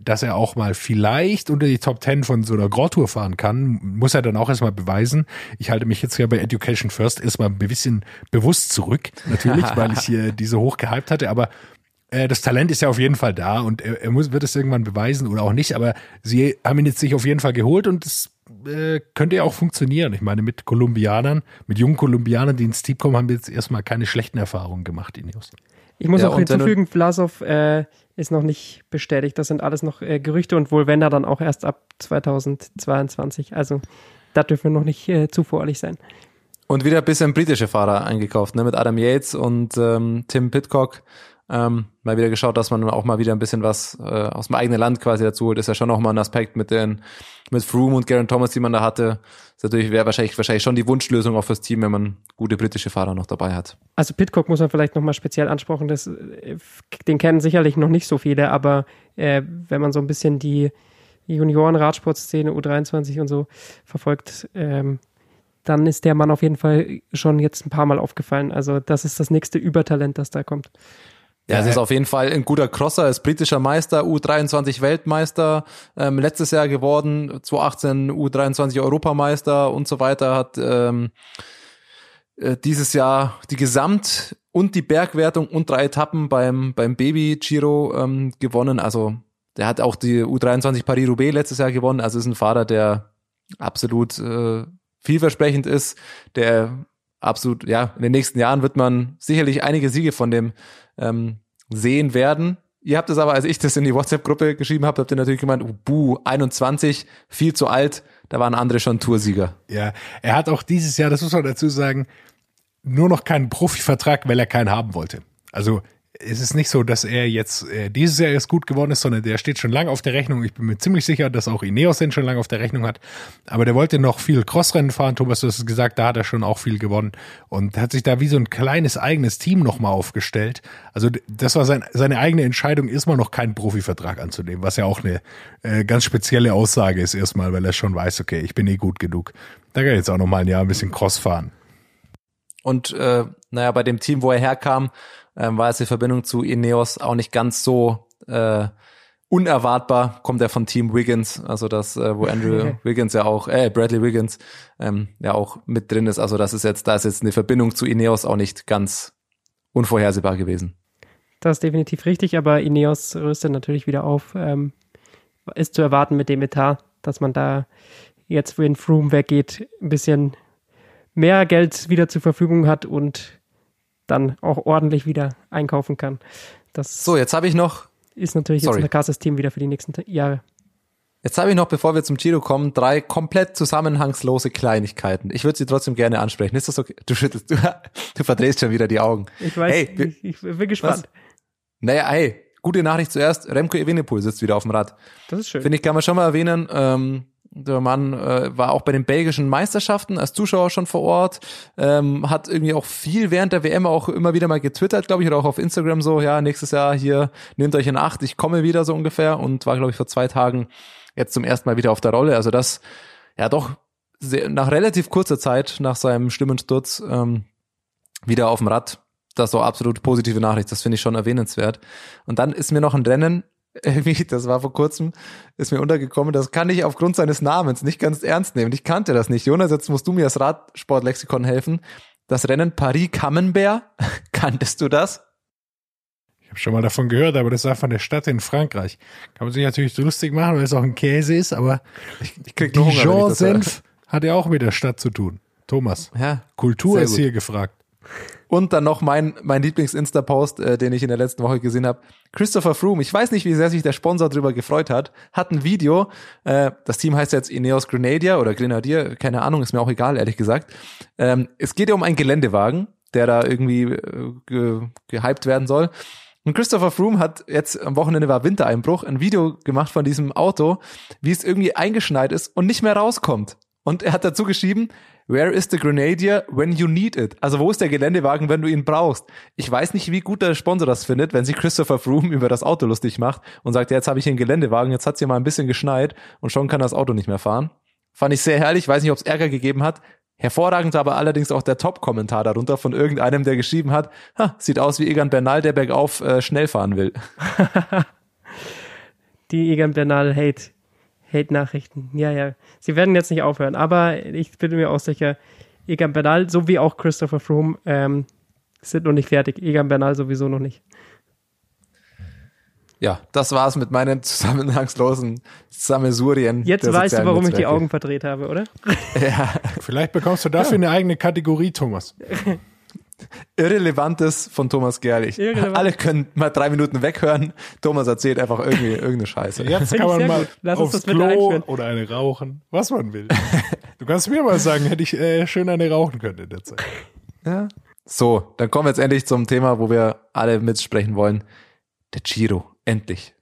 dass er auch mal vielleicht unter die Top 10 von so einer Grand Tour fahren kann, muss er dann auch erstmal beweisen. Ich halte mich jetzt ja bei Education First erstmal ein bisschen bewusst zurück, natürlich, weil ich hier [laughs] diese hoch gehypt hatte, aber äh, das Talent ist ja auf jeden Fall da und er, er muss, wird es irgendwann beweisen oder auch nicht, aber sie haben ihn jetzt sich auf jeden Fall geholt und es äh, könnte ja auch funktionieren. Ich meine, mit Kolumbianern, mit jungen Kolumbianern, die ins Team kommen, haben wir jetzt erstmal keine schlechten Erfahrungen gemacht, Ineos. Ich muss Ja, auch hinzufügen, Vlasov äh, ist noch nicht bestätigt. Das sind alles noch äh, Gerüchte und wohl wenn er dann auch erst ab 2022. Also da dürfen wir noch nicht äh, zu voreilig sein. Und wieder ein bisschen britische Fahrer eingekauft, ne, mit Adam Yates und ähm, Tim Pitcock. Ähm, mal wieder geschaut, dass man auch mal wieder ein bisschen was äh, aus dem eigenen Land quasi dazu holt. Ist ja schon noch mal ein Aspekt mit den mit Froome und Garen Thomas, die man da hatte. Ist natürlich wäre wahrscheinlich wahrscheinlich schon die Wunschlösung auch fürs Team, wenn man gute britische Fahrer noch dabei hat. Also Pitcock muss man vielleicht nochmal speziell ansprechen. Das, äh, den kennen sicherlich noch nicht so viele, aber äh, wenn man so ein bisschen die Junioren-Radsportszene, U23 und so verfolgt, ähm, dann ist der Mann auf jeden Fall schon jetzt ein paar Mal aufgefallen. Also das ist das nächste Übertalent, das da kommt. Ja, es ist auf jeden Fall ein guter Crosser, ist britischer Meister, U23 Weltmeister, ähm, letztes Jahr geworden, 2018 U23 Europameister und so weiter, hat ähm, äh, dieses Jahr die Gesamt- und die Bergwertung und drei Etappen beim, beim Baby Giro ähm, gewonnen. Also der hat auch die U23 Paris-Roubaix letztes Jahr gewonnen. Also ist ein Fahrer, der absolut äh, vielversprechend ist, der absolut, ja, in den nächsten Jahren wird man sicherlich einige Siege von dem ähm, sehen werden. Ihr habt es aber, als ich das in die WhatsApp-Gruppe geschrieben habe, habt ihr natürlich gemeint, oh, buh, 21, viel zu alt, da waren andere schon Toursieger. Ja, er hat auch dieses Jahr, das muss man dazu sagen, nur noch keinen Profivertrag, weil er keinen haben wollte. Also es ist nicht so, dass er jetzt äh, dieses Jahr erst gut geworden ist, sondern der steht schon lange auf der Rechnung. Ich bin mir ziemlich sicher, dass auch Ineos den schon lange auf der Rechnung hat. Aber der wollte noch viel Crossrennen fahren. Thomas, du hast es gesagt, da hat er schon auch viel gewonnen und hat sich da wie so ein kleines eigenes Team nochmal aufgestellt. Also das war sein, seine eigene Entscheidung, erstmal noch keinen Profivertrag anzunehmen, was ja auch eine äh, ganz spezielle Aussage ist erstmal, weil er schon weiß, okay, ich bin eh gut genug. Da kann ich jetzt auch noch mal ein Jahr ein bisschen Cross fahren. Und äh, naja, bei dem Team, wo er herkam, ähm, war es die Verbindung zu Ineos auch nicht ganz so äh, unerwartbar. Kommt er von Team Wiggins, also das, äh, wo Andrew [laughs] Wiggins ja auch, äh, Bradley Wiggins ähm, ja auch mit drin ist. Also das ist jetzt, da ist jetzt eine Verbindung zu Ineos auch nicht ganz unvorhersehbar gewesen. Das ist definitiv richtig, aber Ineos rüstet natürlich wieder auf. Ähm, ist zu erwarten mit dem Etat, dass man da jetzt, wenn Froome weggeht, ein bisschen mehr Geld wieder zur Verfügung hat und dann auch ordentlich wieder einkaufen kann. Das So, jetzt habe ich noch ist natürlich sorry. jetzt ein krasses Team wieder für die nächsten Jahre. Jetzt habe ich noch, bevor wir zum Giro kommen, drei komplett zusammenhangslose Kleinigkeiten. Ich würde sie trotzdem gerne ansprechen. Ist das okay? Du schüttelst, [laughs] du, du verdrehst schon wieder die Augen. Ich weiß, Hey, ich, ich bin gespannt. Naja, hey, gute Nachricht zuerst. Remco Evenepoel sitzt wieder auf dem Rad. Das ist schön. Finde ich, kann man schon mal erwähnen. Ähm, der Mann äh, war auch bei den belgischen Meisterschaften als Zuschauer schon vor Ort, ähm, hat irgendwie auch viel während der WM auch immer wieder mal getwittert, glaube ich, oder auch auf Instagram so, ja, nächstes Jahr hier, nehmt euch in Acht, ich komme wieder so ungefähr und war, glaube ich, vor zwei Tagen jetzt zum ersten Mal wieder auf der Rolle. Also das, ja doch, sehr, nach relativ kurzer Zeit nach seinem Stimmensturz, ähm, wieder auf dem Rad. Das ist doch absolut positive Nachricht. Das finde ich schon erwähnenswert. Und dann ist mir noch ein Rennen, das war vor kurzem, ist mir untergekommen, das kann ich aufgrund seines Namens nicht ganz ernst nehmen. Ich kannte das nicht. Jonas, jetzt musst du mir das Radsportlexikon helfen. Das Rennen Paris-Camembert, [laughs] kanntest du das? Ich habe schon mal davon gehört, aber das war von der Stadt in Frankreich. Kann man sich natürlich lustig machen, weil es auch ein Käse ist, aber Ich, ich krieg. Dijon-Senf hat ja auch mit der Stadt zu tun. Thomas, Ja, Kultur ist gut. hier gefragt. Und dann noch mein, mein Lieblings-Insta-Post, äh, den ich in der letzten Woche gesehen habe. Christopher Froome, ich weiß nicht, wie sehr sich der Sponsor drüber gefreut hat, hat ein Video, äh, das Team heißt jetzt Ineos Grenadier oder Grenadier, keine Ahnung, ist mir auch egal, ehrlich gesagt. Ähm, es geht ja um einen Geländewagen, der da irgendwie äh, ge gehypt werden soll. Und Christopher Froome hat jetzt am Wochenende war Wintereinbruch, ein Video gemacht von diesem Auto, wie es irgendwie eingeschneit ist und nicht mehr rauskommt. Und er hat dazu geschrieben, Where is the Grenadier when you need it? Also wo ist der Geländewagen, wenn du ihn brauchst? Ich weiß nicht, wie gut der Sponsor das findet, wenn sich Christopher Froome über das Auto lustig macht und sagt, jetzt habe ich hier einen Geländewagen, jetzt hat's hier mal ein bisschen geschneit und schon kann das Auto nicht mehr fahren. Fand ich sehr herrlich, weiß nicht, ob es Ärger gegeben hat. Hervorragend aber allerdings auch der Top-Kommentar darunter von irgendeinem, der geschrieben hat, ha, sieht aus wie Egan Bernal, der bergauf äh, schnell fahren will. [laughs] Die Egan Bernal Hate, Hate-Nachrichten. Ja, ja. Sie werden jetzt nicht aufhören, aber ich bin mir auch sicher, Egan Bernal, so wie auch Christopher Froome, ähm, sind noch nicht fertig. Egan Bernal sowieso noch nicht. Ja, das war's mit meinen [laughs] zusammenhangslosen Sammesurien. Jetzt weißt du, warum ich die Netzwerke. Augen verdreht habe, oder? [laughs] Ja, Vielleicht bekommst du dafür eine eigene Kategorie, Thomas. [laughs] Irrelevantes von Thomas Gerlich. Irrelevant. Alle können mal drei Minuten weghören. Thomas erzählt einfach irgendwie irgendeine Scheiße. Jetzt kann ich man mal. Lass uns aufs Klo oder eine rauchen, was man will. Du kannst mir mal sagen, hätte ich äh, schön eine rauchen können in der Zeit. Ja. So, dann kommen wir jetzt endlich zum Thema, wo wir alle mitsprechen wollen. Der Giro. Endlich.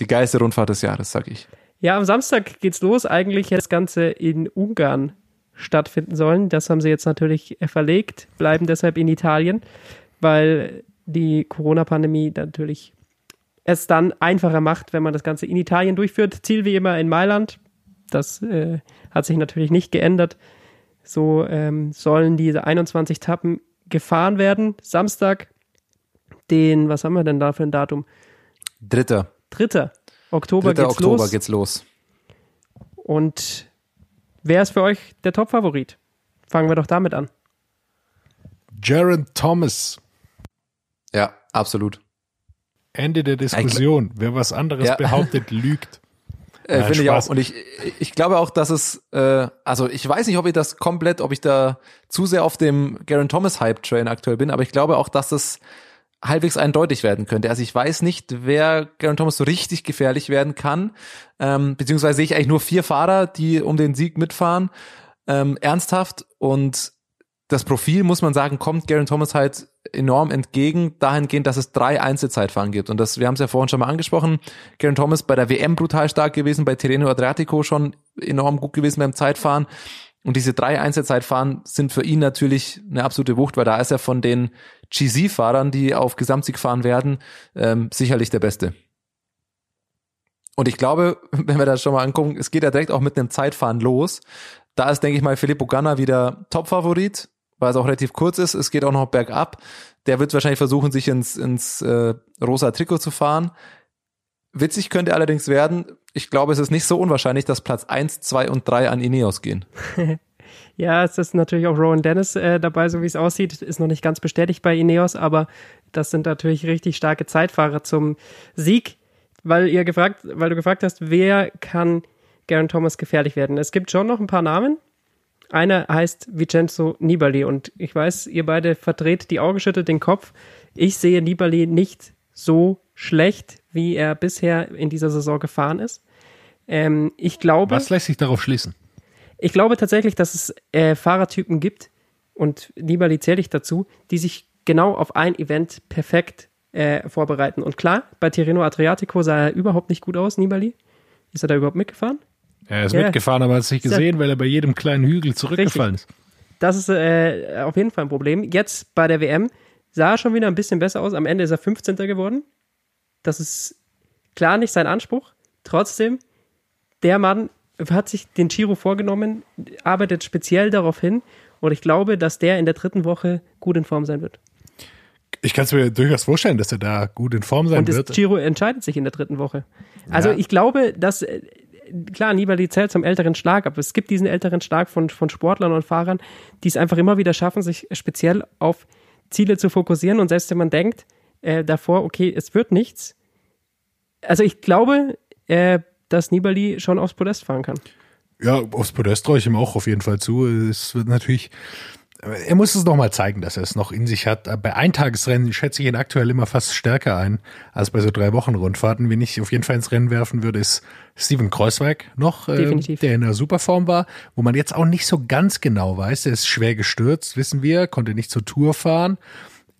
Die geilste Rundfahrt des Jahres, sag ich. Ja, am Samstag geht's los. Eigentlich das Ganze in Ungarn stattfinden sollen. Das haben sie jetzt natürlich äh, verlegt, bleiben deshalb in Italien, weil die Corona-Pandemie natürlich es dann einfacher macht, wenn man das Ganze in Italien durchführt. Ziel wie immer in Mailand. Das äh, hat sich natürlich nicht geändert. So ähm, sollen diese 21 Tappen gefahren werden. Samstag, den, was haben wir denn da für ein Datum? Dritter. 3. Oktober 3. geht's Oktober los. geht's los. Und wer ist für euch der Top-Favorit? Fangen wir doch damit an. Jaron Thomas. Ja, absolut. Ende der Diskussion. Wer was anderes Ja. behauptet, lügt. [laughs] Äh, Finde ich auch. Und ich, ich glaube auch, dass es, äh, also ich weiß nicht, ob ich das komplett, ob ich da zu sehr auf dem Garen Thomas Hype Train aktuell bin, aber ich glaube auch, dass es halbwegs eindeutig werden könnte. Also ich weiß nicht, wer Garen Thomas so richtig gefährlich werden kann. Ähm, beziehungsweise sehe ich eigentlich nur vier Fahrer, die um den Sieg mitfahren. Ähm, ernsthaft. Und das Profil, muss man sagen, kommt Garen Thomas halt enorm entgegen, dahingehend, dass es drei Einzelzeitfahren gibt. Und das, wir haben es ja vorhin schon mal angesprochen, Garen Thomas bei der WM brutal stark gewesen, bei Tirreno Adriatico schon enorm gut gewesen beim Zeitfahren. Und diese drei Einzelzeitfahren sind für ihn natürlich eine absolute Wucht, weil da ist er von den GC-Fahrern, die auf Gesamtsieg fahren werden, ähm, sicherlich der Beste. Und ich glaube, [laughs] wenn wir das schon mal angucken, es geht ja direkt auch mit einem Zeitfahren los. Da ist, denke ich mal, Filippo Ganna wieder Top-Favorit, weil es auch relativ kurz ist. Es geht auch noch bergab. Der wird wahrscheinlich versuchen, sich ins, ins äh, rosa Trikot zu fahren. Witzig könnte allerdings werden, ich glaube, es ist nicht so unwahrscheinlich, dass Platz eins, zwei und drei an Ineos gehen. [laughs] Ja, es ist natürlich auch Rowan Dennis äh, dabei, so wie es aussieht. Ist noch nicht ganz bestätigt bei Ineos, aber das sind natürlich richtig starke Zeitfahrer zum Sieg, weil ihr gefragt, weil du gefragt hast, wer kann Garen Thomas gefährlich werden. Es gibt schon noch ein paar Namen. Einer heißt Vincenzo Nibali und ich weiß, ihr beide verdreht die Augen, schüttelt den Kopf. Ich sehe Nibali nicht so schlecht, wie er bisher in dieser Saison gefahren ist. Ähm, ich glaube. Was lässt sich darauf schließen? Ich glaube tatsächlich, dass es äh, Fahrertypen gibt, und Nibali zähle ich dazu, die sich genau auf ein Event perfekt äh, vorbereiten. Und klar, bei Tirreno Adriatico sah er überhaupt nicht gut aus, Nibali. Ist er da überhaupt mitgefahren? Er ist Ja. mitgefahren, aber hat es nicht gesehen, weil er bei jedem kleinen Hügel zurückgefallen ist. Das ist äh, auf jeden Fall ein Problem. Jetzt bei der WM sah er schon wieder ein bisschen besser aus. Am Ende ist er 15. geworden. Das ist klar nicht sein Anspruch. Trotzdem, der Mann hat sich den Giro vorgenommen, arbeitet speziell darauf hin Und ich glaube, dass der in der dritten Woche gut in Form sein wird. Ich kann es mir durchaus vorstellen, dass er da gut in Form sein Und das wird. Giro entscheidet sich in der dritten Woche. Also Ja. ich glaube, dass, äh, klar, Nibali zählt zum älteren Schlag, aber es gibt diesen älteren Schlag von, von Sportlern und Fahrern, die es einfach immer wieder schaffen, sich speziell auf Ziele zu fokussieren. Und selbst wenn man denkt äh, davor, okay, es wird nichts. Also ich glaube, äh, dass Nibali schon aufs Podest fahren kann. Ja, aufs Podest traue ich ihm auch auf jeden Fall zu. Es wird natürlich, er muss es noch mal zeigen, dass er es noch in sich hat. Bei Eintagesrennen schätze ich ihn aktuell immer fast stärker ein als bei so drei Wochen Rundfahrten. Wen ich auf jeden Fall ins Rennen werfen würde, ist Steven Kreuzweig noch, äh, der in einer Superform war, wo man jetzt auch nicht so ganz genau weiß. Er ist schwer gestürzt, wissen wir, konnte nicht zur Tour fahren,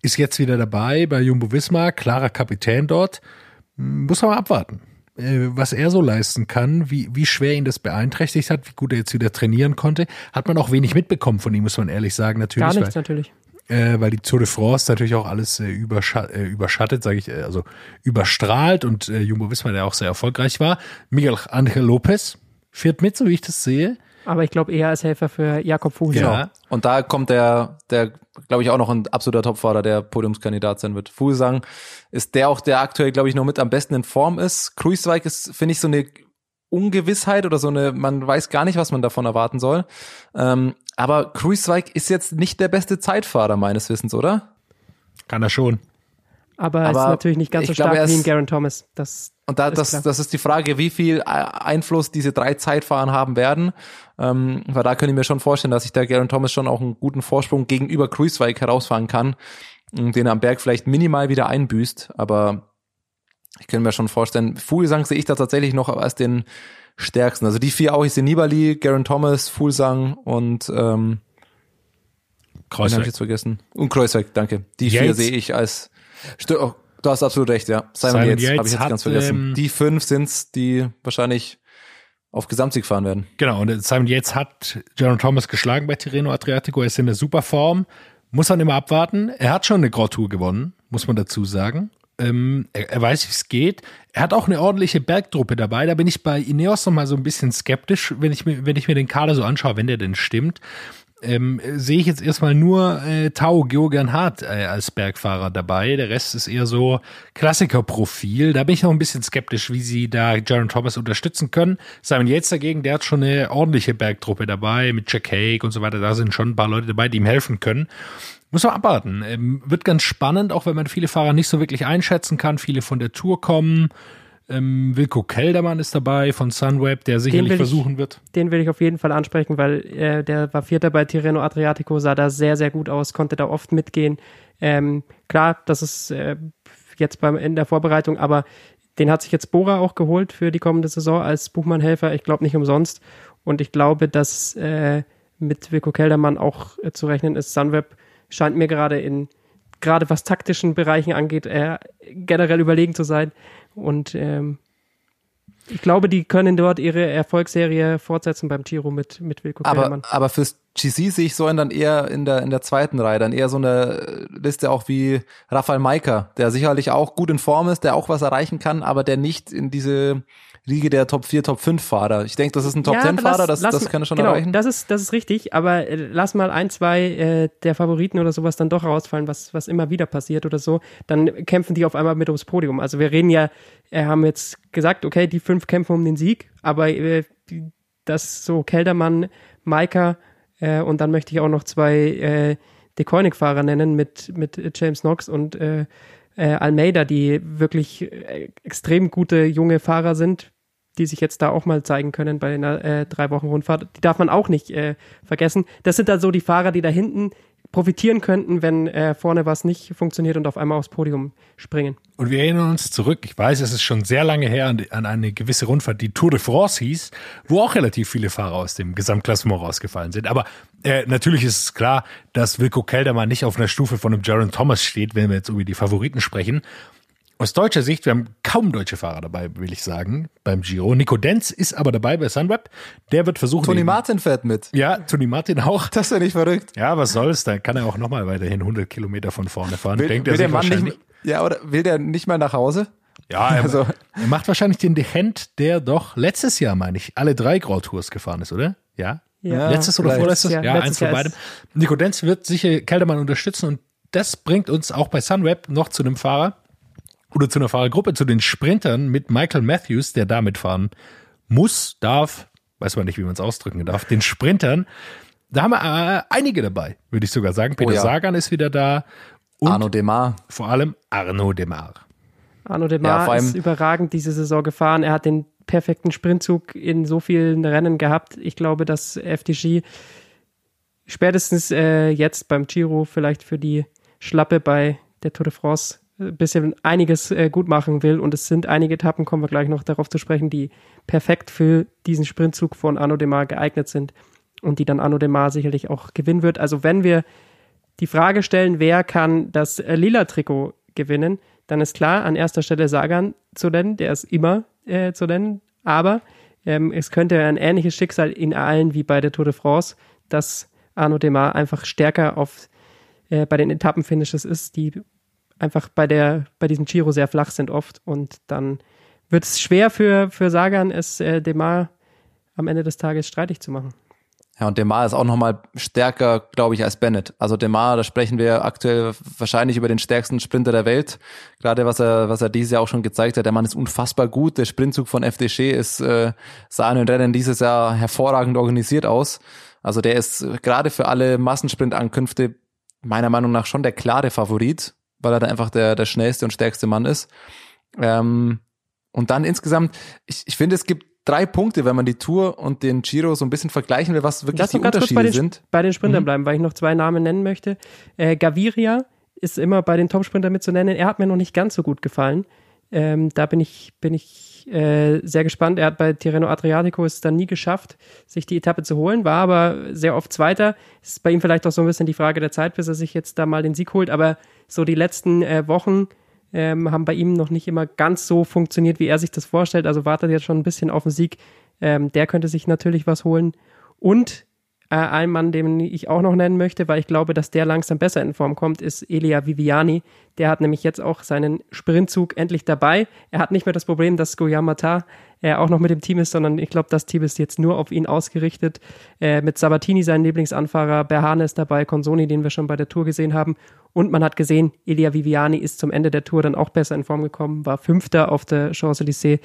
ist jetzt wieder dabei bei Jumbo Visma, klarer Kapitän dort. Muss man mal abwarten was er so leisten kann, wie, wie schwer ihn das beeinträchtigt hat, wie gut er jetzt wieder trainieren konnte, hat man auch wenig mitbekommen von ihm, muss man ehrlich sagen, natürlich. Gar nichts weil, natürlich. äh, weil die Tour de France natürlich auch alles äh, überschat äh, überschattet, sage ich, äh, also überstrahlt und äh, Jumbo Visma, der auch sehr erfolgreich war. Miguel Angel Lopez fährt mit, so wie ich das sehe. Aber ich glaube eher als Helfer für Jakob Fuglsang. Ja. Und da kommt der, der, glaube ich, auch noch ein absoluter Topfahrer, der Podiumskandidat sein wird. Fuglsang ist der auch, der aktuell, glaube ich, noch mit am besten in Form ist. Kruiswijk ist, finde ich, so eine Ungewissheit oder so eine, man weiß gar nicht, was man davon erwarten soll. Ähm, aber Kruiswijk ist jetzt nicht der beste Zeitfahrer meines Wissens, oder? Kann er schon. Aber, es ist Aber natürlich nicht ganz so glaube, stark wie in ist- Garen Thomas. Das Und da, Ist das, klar. das ist die Frage, wie viel Einfluss diese drei Zeitfahren haben werden. Ähm, weil da könnte ich mir schon vorstellen, dass sich der Garen Thomas schon auch einen guten Vorsprung gegenüber Cruisewijk herausfahren kann, und den er am Berg vielleicht minimal wieder einbüßt. Aber ich könnte mir schon vorstellen, Fuglsang sehe ich da tatsächlich noch als den stärksten. Also die vier auch, ich sehe Nibali, Garen Thomas, Fuglsang und ähm, wen habe ich Kreuzweg. jetzt vergessen? Und Kreuzweg, danke. Die vier Yates. sehe ich als Stö oh, Du hast absolut recht, ja. Simon, Simon Yates, Yates habe ich jetzt ganz vergessen. ähm, die fünf sind's, die wahrscheinlich auf Gesamtsieg fahren werden. Genau, und Simon Yates hat Jaron Thomas geschlagen bei Tirreno Adriatico, er ist in der Superform, muss man immer abwarten. Er hat schon eine Grand Tour gewonnen, muss man dazu sagen. Ähm, er, er weiß, wie es geht. Er hat auch eine ordentliche Bergtruppe dabei. Da bin ich bei Ineos noch mal so ein bisschen skeptisch, wenn ich mir, wenn ich mir den Kader so anschaue, wenn der denn stimmt. Ähm, äh, sehe ich jetzt erstmal nur äh, Tau Georgian Hart äh, als Bergfahrer dabei. Der Rest ist eher so Klassikerprofil. Da bin ich noch ein bisschen skeptisch, wie sie da Jaron Thomas unterstützen können. Simon Yates dagegen, der hat schon eine ordentliche Bergtruppe dabei mit Jack Hake und so weiter. Da sind schon ein paar Leute dabei, die ihm helfen können. Muss man abwarten. Ähm, wird ganz spannend, auch wenn man viele Fahrer nicht so wirklich einschätzen kann. Viele von der Tour kommen. Ähm, Wilko Keldermann ist dabei von Sunweb, der sicherlich ich- versuchen wird. den will ich auf jeden Fall ansprechen, weil äh, der war Vierter bei Tirreno Adriatico, sah da sehr, sehr gut aus, konnte da oft mitgehen. Ähm, klar, das ist äh, jetzt beim in der Vorbereitung, aber den hat sich jetzt Bora auch geholt für die kommende Saison als Buchmann-Helfer. Ich glaube nicht umsonst. Und ich glaube, dass äh, mit Wilko Keldermann auch äh, zu rechnen ist. Sunweb scheint mir gerade in, gerade was taktischen Bereichen angeht, äh, generell überlegen zu sein. Und ähm, ich glaube, die können dort ihre Erfolgsserie fortsetzen beim Giro mit, mit Wilko Aber, Kellermann. aber fürs GC sehe ich so einen dann eher in der, in der zweiten Reihe, dann eher so eine Liste auch wie Rafael Maika, der sicherlich auch gut in Form ist, der auch was erreichen kann, aber der nicht in diese Riege der Top 4, Top 5 Fahrer. Ich denke, das ist ein Top Ja, 10 aber Fahrer, das, lass das kann er schon genau, erreichen. Das ist, das ist richtig, aber äh, lass mal ein, zwei äh, der Favoriten oder sowas dann doch rausfallen, was, was immer wieder passiert oder so, dann kämpfen die auf einmal mit ums Podium. Also wir reden ja, äh, haben jetzt gesagt, okay, die fünf kämpfen um den Sieg, aber äh, das so Keldermann, Maika äh, und dann möchte ich auch noch zwei äh, Deconic-Fahrer nennen mit, mit James Knox und äh, äh, Almeida, die wirklich äh, extrem gute junge Fahrer sind, die sich jetzt da auch mal zeigen können bei einer äh, drei Wochen Rundfahrt. Die darf man auch nicht äh, vergessen. Das sind dann so die Fahrer, die da hinten profitieren könnten, wenn äh, vorne was nicht funktioniert und auf einmal aufs Podium springen. Und wir erinnern uns zurück, ich weiß, es ist schon sehr lange her, an, an eine gewisse Rundfahrt, die Tour de France hieß, wo auch relativ viele Fahrer aus dem Gesamtklassement rausgefallen sind. Aber äh, natürlich ist es klar, dass Wilko Keldermann nicht auf einer Stufe von einem Jaron Thomas steht, wenn wir jetzt über die Favoriten sprechen. Aus deutscher Sicht, wir haben kaum deutsche Fahrer dabei, will ich sagen, beim Giro. Nico Denz ist aber dabei bei Sunweb. Der wird versuchen. Toni eben- Martin fährt mit. Ja, Toni Martin auch. Das ist ja nicht verrückt. Ja, was soll's, da kann er auch nochmal weiterhin 100 Kilometer von vorne fahren. Will, Denkt er will der Mann nicht, ja, oder will der nicht mal nach Hause? Ja, er, Also- er macht wahrscheinlich den Dechent, der doch letztes Jahr, meine ich, alle drei Grand Tours gefahren ist, oder? Ja? Ja, Letztes oder vorletztes? Jahr- Ja, letztes eins von beidem. Nico Denz wird sicher Keldermann unterstützen und das bringt uns auch bei Sunweb noch zu einem Fahrer oder zu einer Fahrergruppe, zu den Sprintern mit Michael Matthews, der da mitfahren muss, darf, weiß man nicht, wie man es ausdrücken darf, den Sprintern. Da haben wir äh, einige dabei, würde ich sogar sagen. Peter ja. Sagan ist wieder da und Arno Demar. vor allem Arno Demar. Arno Ja, Demar vor allem- ist überragend diese Saison gefahren. Er hat den perfekten Sprintzug in so vielen Rennen gehabt. Ich glaube, dass FDG spätestens äh, jetzt beim Giro vielleicht für die Schlappe bei der Tour de France bisschen einiges äh, gut machen will. Und es sind einige Etappen, kommen wir gleich noch darauf zu sprechen, die perfekt für diesen Sprintzug von Arno Demar geeignet sind und die dann Arno Demar sicherlich auch gewinnen wird. Also wenn wir die Frage stellen, wer kann das äh, lila Trikot gewinnen, dann ist klar, an erster Stelle Sagan zu nennen, der ist immer äh, zu nennen, aber ähm, es könnte ein ähnliches Schicksal in allen wie bei der Tour de France, dass Arno Demar einfach stärker auf äh, bei den Etappenfinishes ist, die einfach bei der bei diesem Giro sehr flach sind oft und dann wird es schwer für für Sagan es äh, Demar am Ende des Tages streitig zu machen. Ja, und Demar ist auch nochmal stärker, glaube ich, als Bennett. Also Demar, da sprechen wir aktuell wahrscheinlich über den stärksten Sprinter der Welt. Gerade was er, was er dieses Jahr auch schon gezeigt hat. Der Mann ist unfassbar gut. Der Sprintzug von FDG ist, äh, sah in den Rennen dieses Jahr hervorragend organisiert aus. Also der ist gerade für alle Massensprintankünfte meiner Meinung nach schon der klare Favorit, weil er da einfach der, der schnellste und stärkste Mann ist. Ähm, und dann insgesamt, ich, ich finde, es gibt drei Punkte, wenn man die Tour und den Giro so ein bisschen vergleichen will, was wirklich Lass die Unterschiede bei den, sind. bei den Sprintern Mhm. bleiben, weil ich noch zwei Namen nennen möchte. Äh, Gaviria ist immer bei den Topsprintern mit zu nennen. Er hat mir noch nicht ganz so gut gefallen. Ähm, da bin ich, bin ich äh, sehr gespannt. Er hat bei Tirreno Adriatico es dann nie geschafft, sich die Etappe zu holen, war aber sehr oft Zweiter. Ist bei ihm vielleicht auch so ein bisschen die Frage der Zeit, bis er sich jetzt da mal den Sieg holt. Aber so die letzten äh, Wochen ähm, haben bei ihm noch nicht immer ganz so funktioniert, wie er sich das vorstellt. Also wartet jetzt schon ein bisschen auf den Sieg. Ähm, der könnte sich natürlich was holen. Und ein Mann, den ich auch noch nennen möchte, weil ich glaube, dass der langsam besser in Form kommt, ist Elia Viviani. Der hat nämlich jetzt auch seinen Sprintzug endlich dabei. Er hat nicht mehr das Problem, dass Goyamata äh, auch noch mit dem Team ist, sondern ich glaube, das Team ist jetzt nur auf ihn ausgerichtet. Äh, mit Sabatini, seinen Lieblingsanfahrer, Berhane ist dabei, Consoni, den wir schon bei der Tour gesehen haben. Und man hat gesehen, Elia Viviani ist zum Ende der Tour dann auch besser in Form gekommen, war Fünfter auf der Champs-Élysées.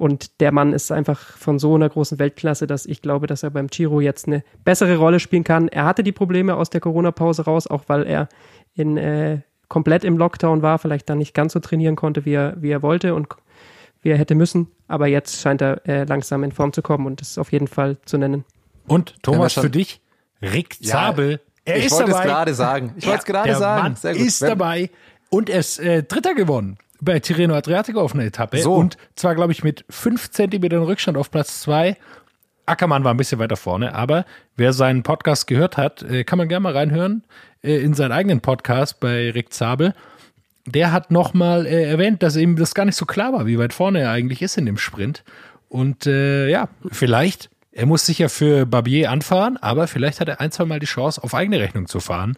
Und der Mann ist einfach von so einer großen Weltklasse, dass ich glaube, dass er beim Giro jetzt eine bessere Rolle spielen kann. Er hatte die Probleme aus der Corona-Pause raus, auch weil er in, äh, komplett im Lockdown war, vielleicht dann nicht ganz so trainieren konnte, wie er, wie er wollte und wie er hätte müssen. Aber jetzt scheint er äh, langsam in Form zu kommen und das ist auf jeden Fall zu nennen. Und Thomas, für dich, Rick Ja, Zabel. Er ich ist wollte es dabei. gerade sagen. Ich wollte es gerade der sagen. Mann Sehr gut. ist dabei und er ist äh, Dritter gewonnen bei Tirreno Adriatico auf einer Etappe. So. Und zwar, glaube ich, mit fünf Zentimetern Rückstand auf Platz zwei. Ackermann war ein bisschen weiter vorne, aber wer seinen Podcast gehört hat, äh, kann man gerne mal reinhören äh, in seinen eigenen Podcast bei Rick Zabel. Der hat nochmal äh, erwähnt, dass ihm das gar nicht so klar war, wie weit vorne er eigentlich ist in dem Sprint. Und äh, ja, vielleicht, er muss sicher für Barbier anfahren, aber vielleicht hat er ein, zwei Mal die Chance, auf eigene Rechnung zu fahren.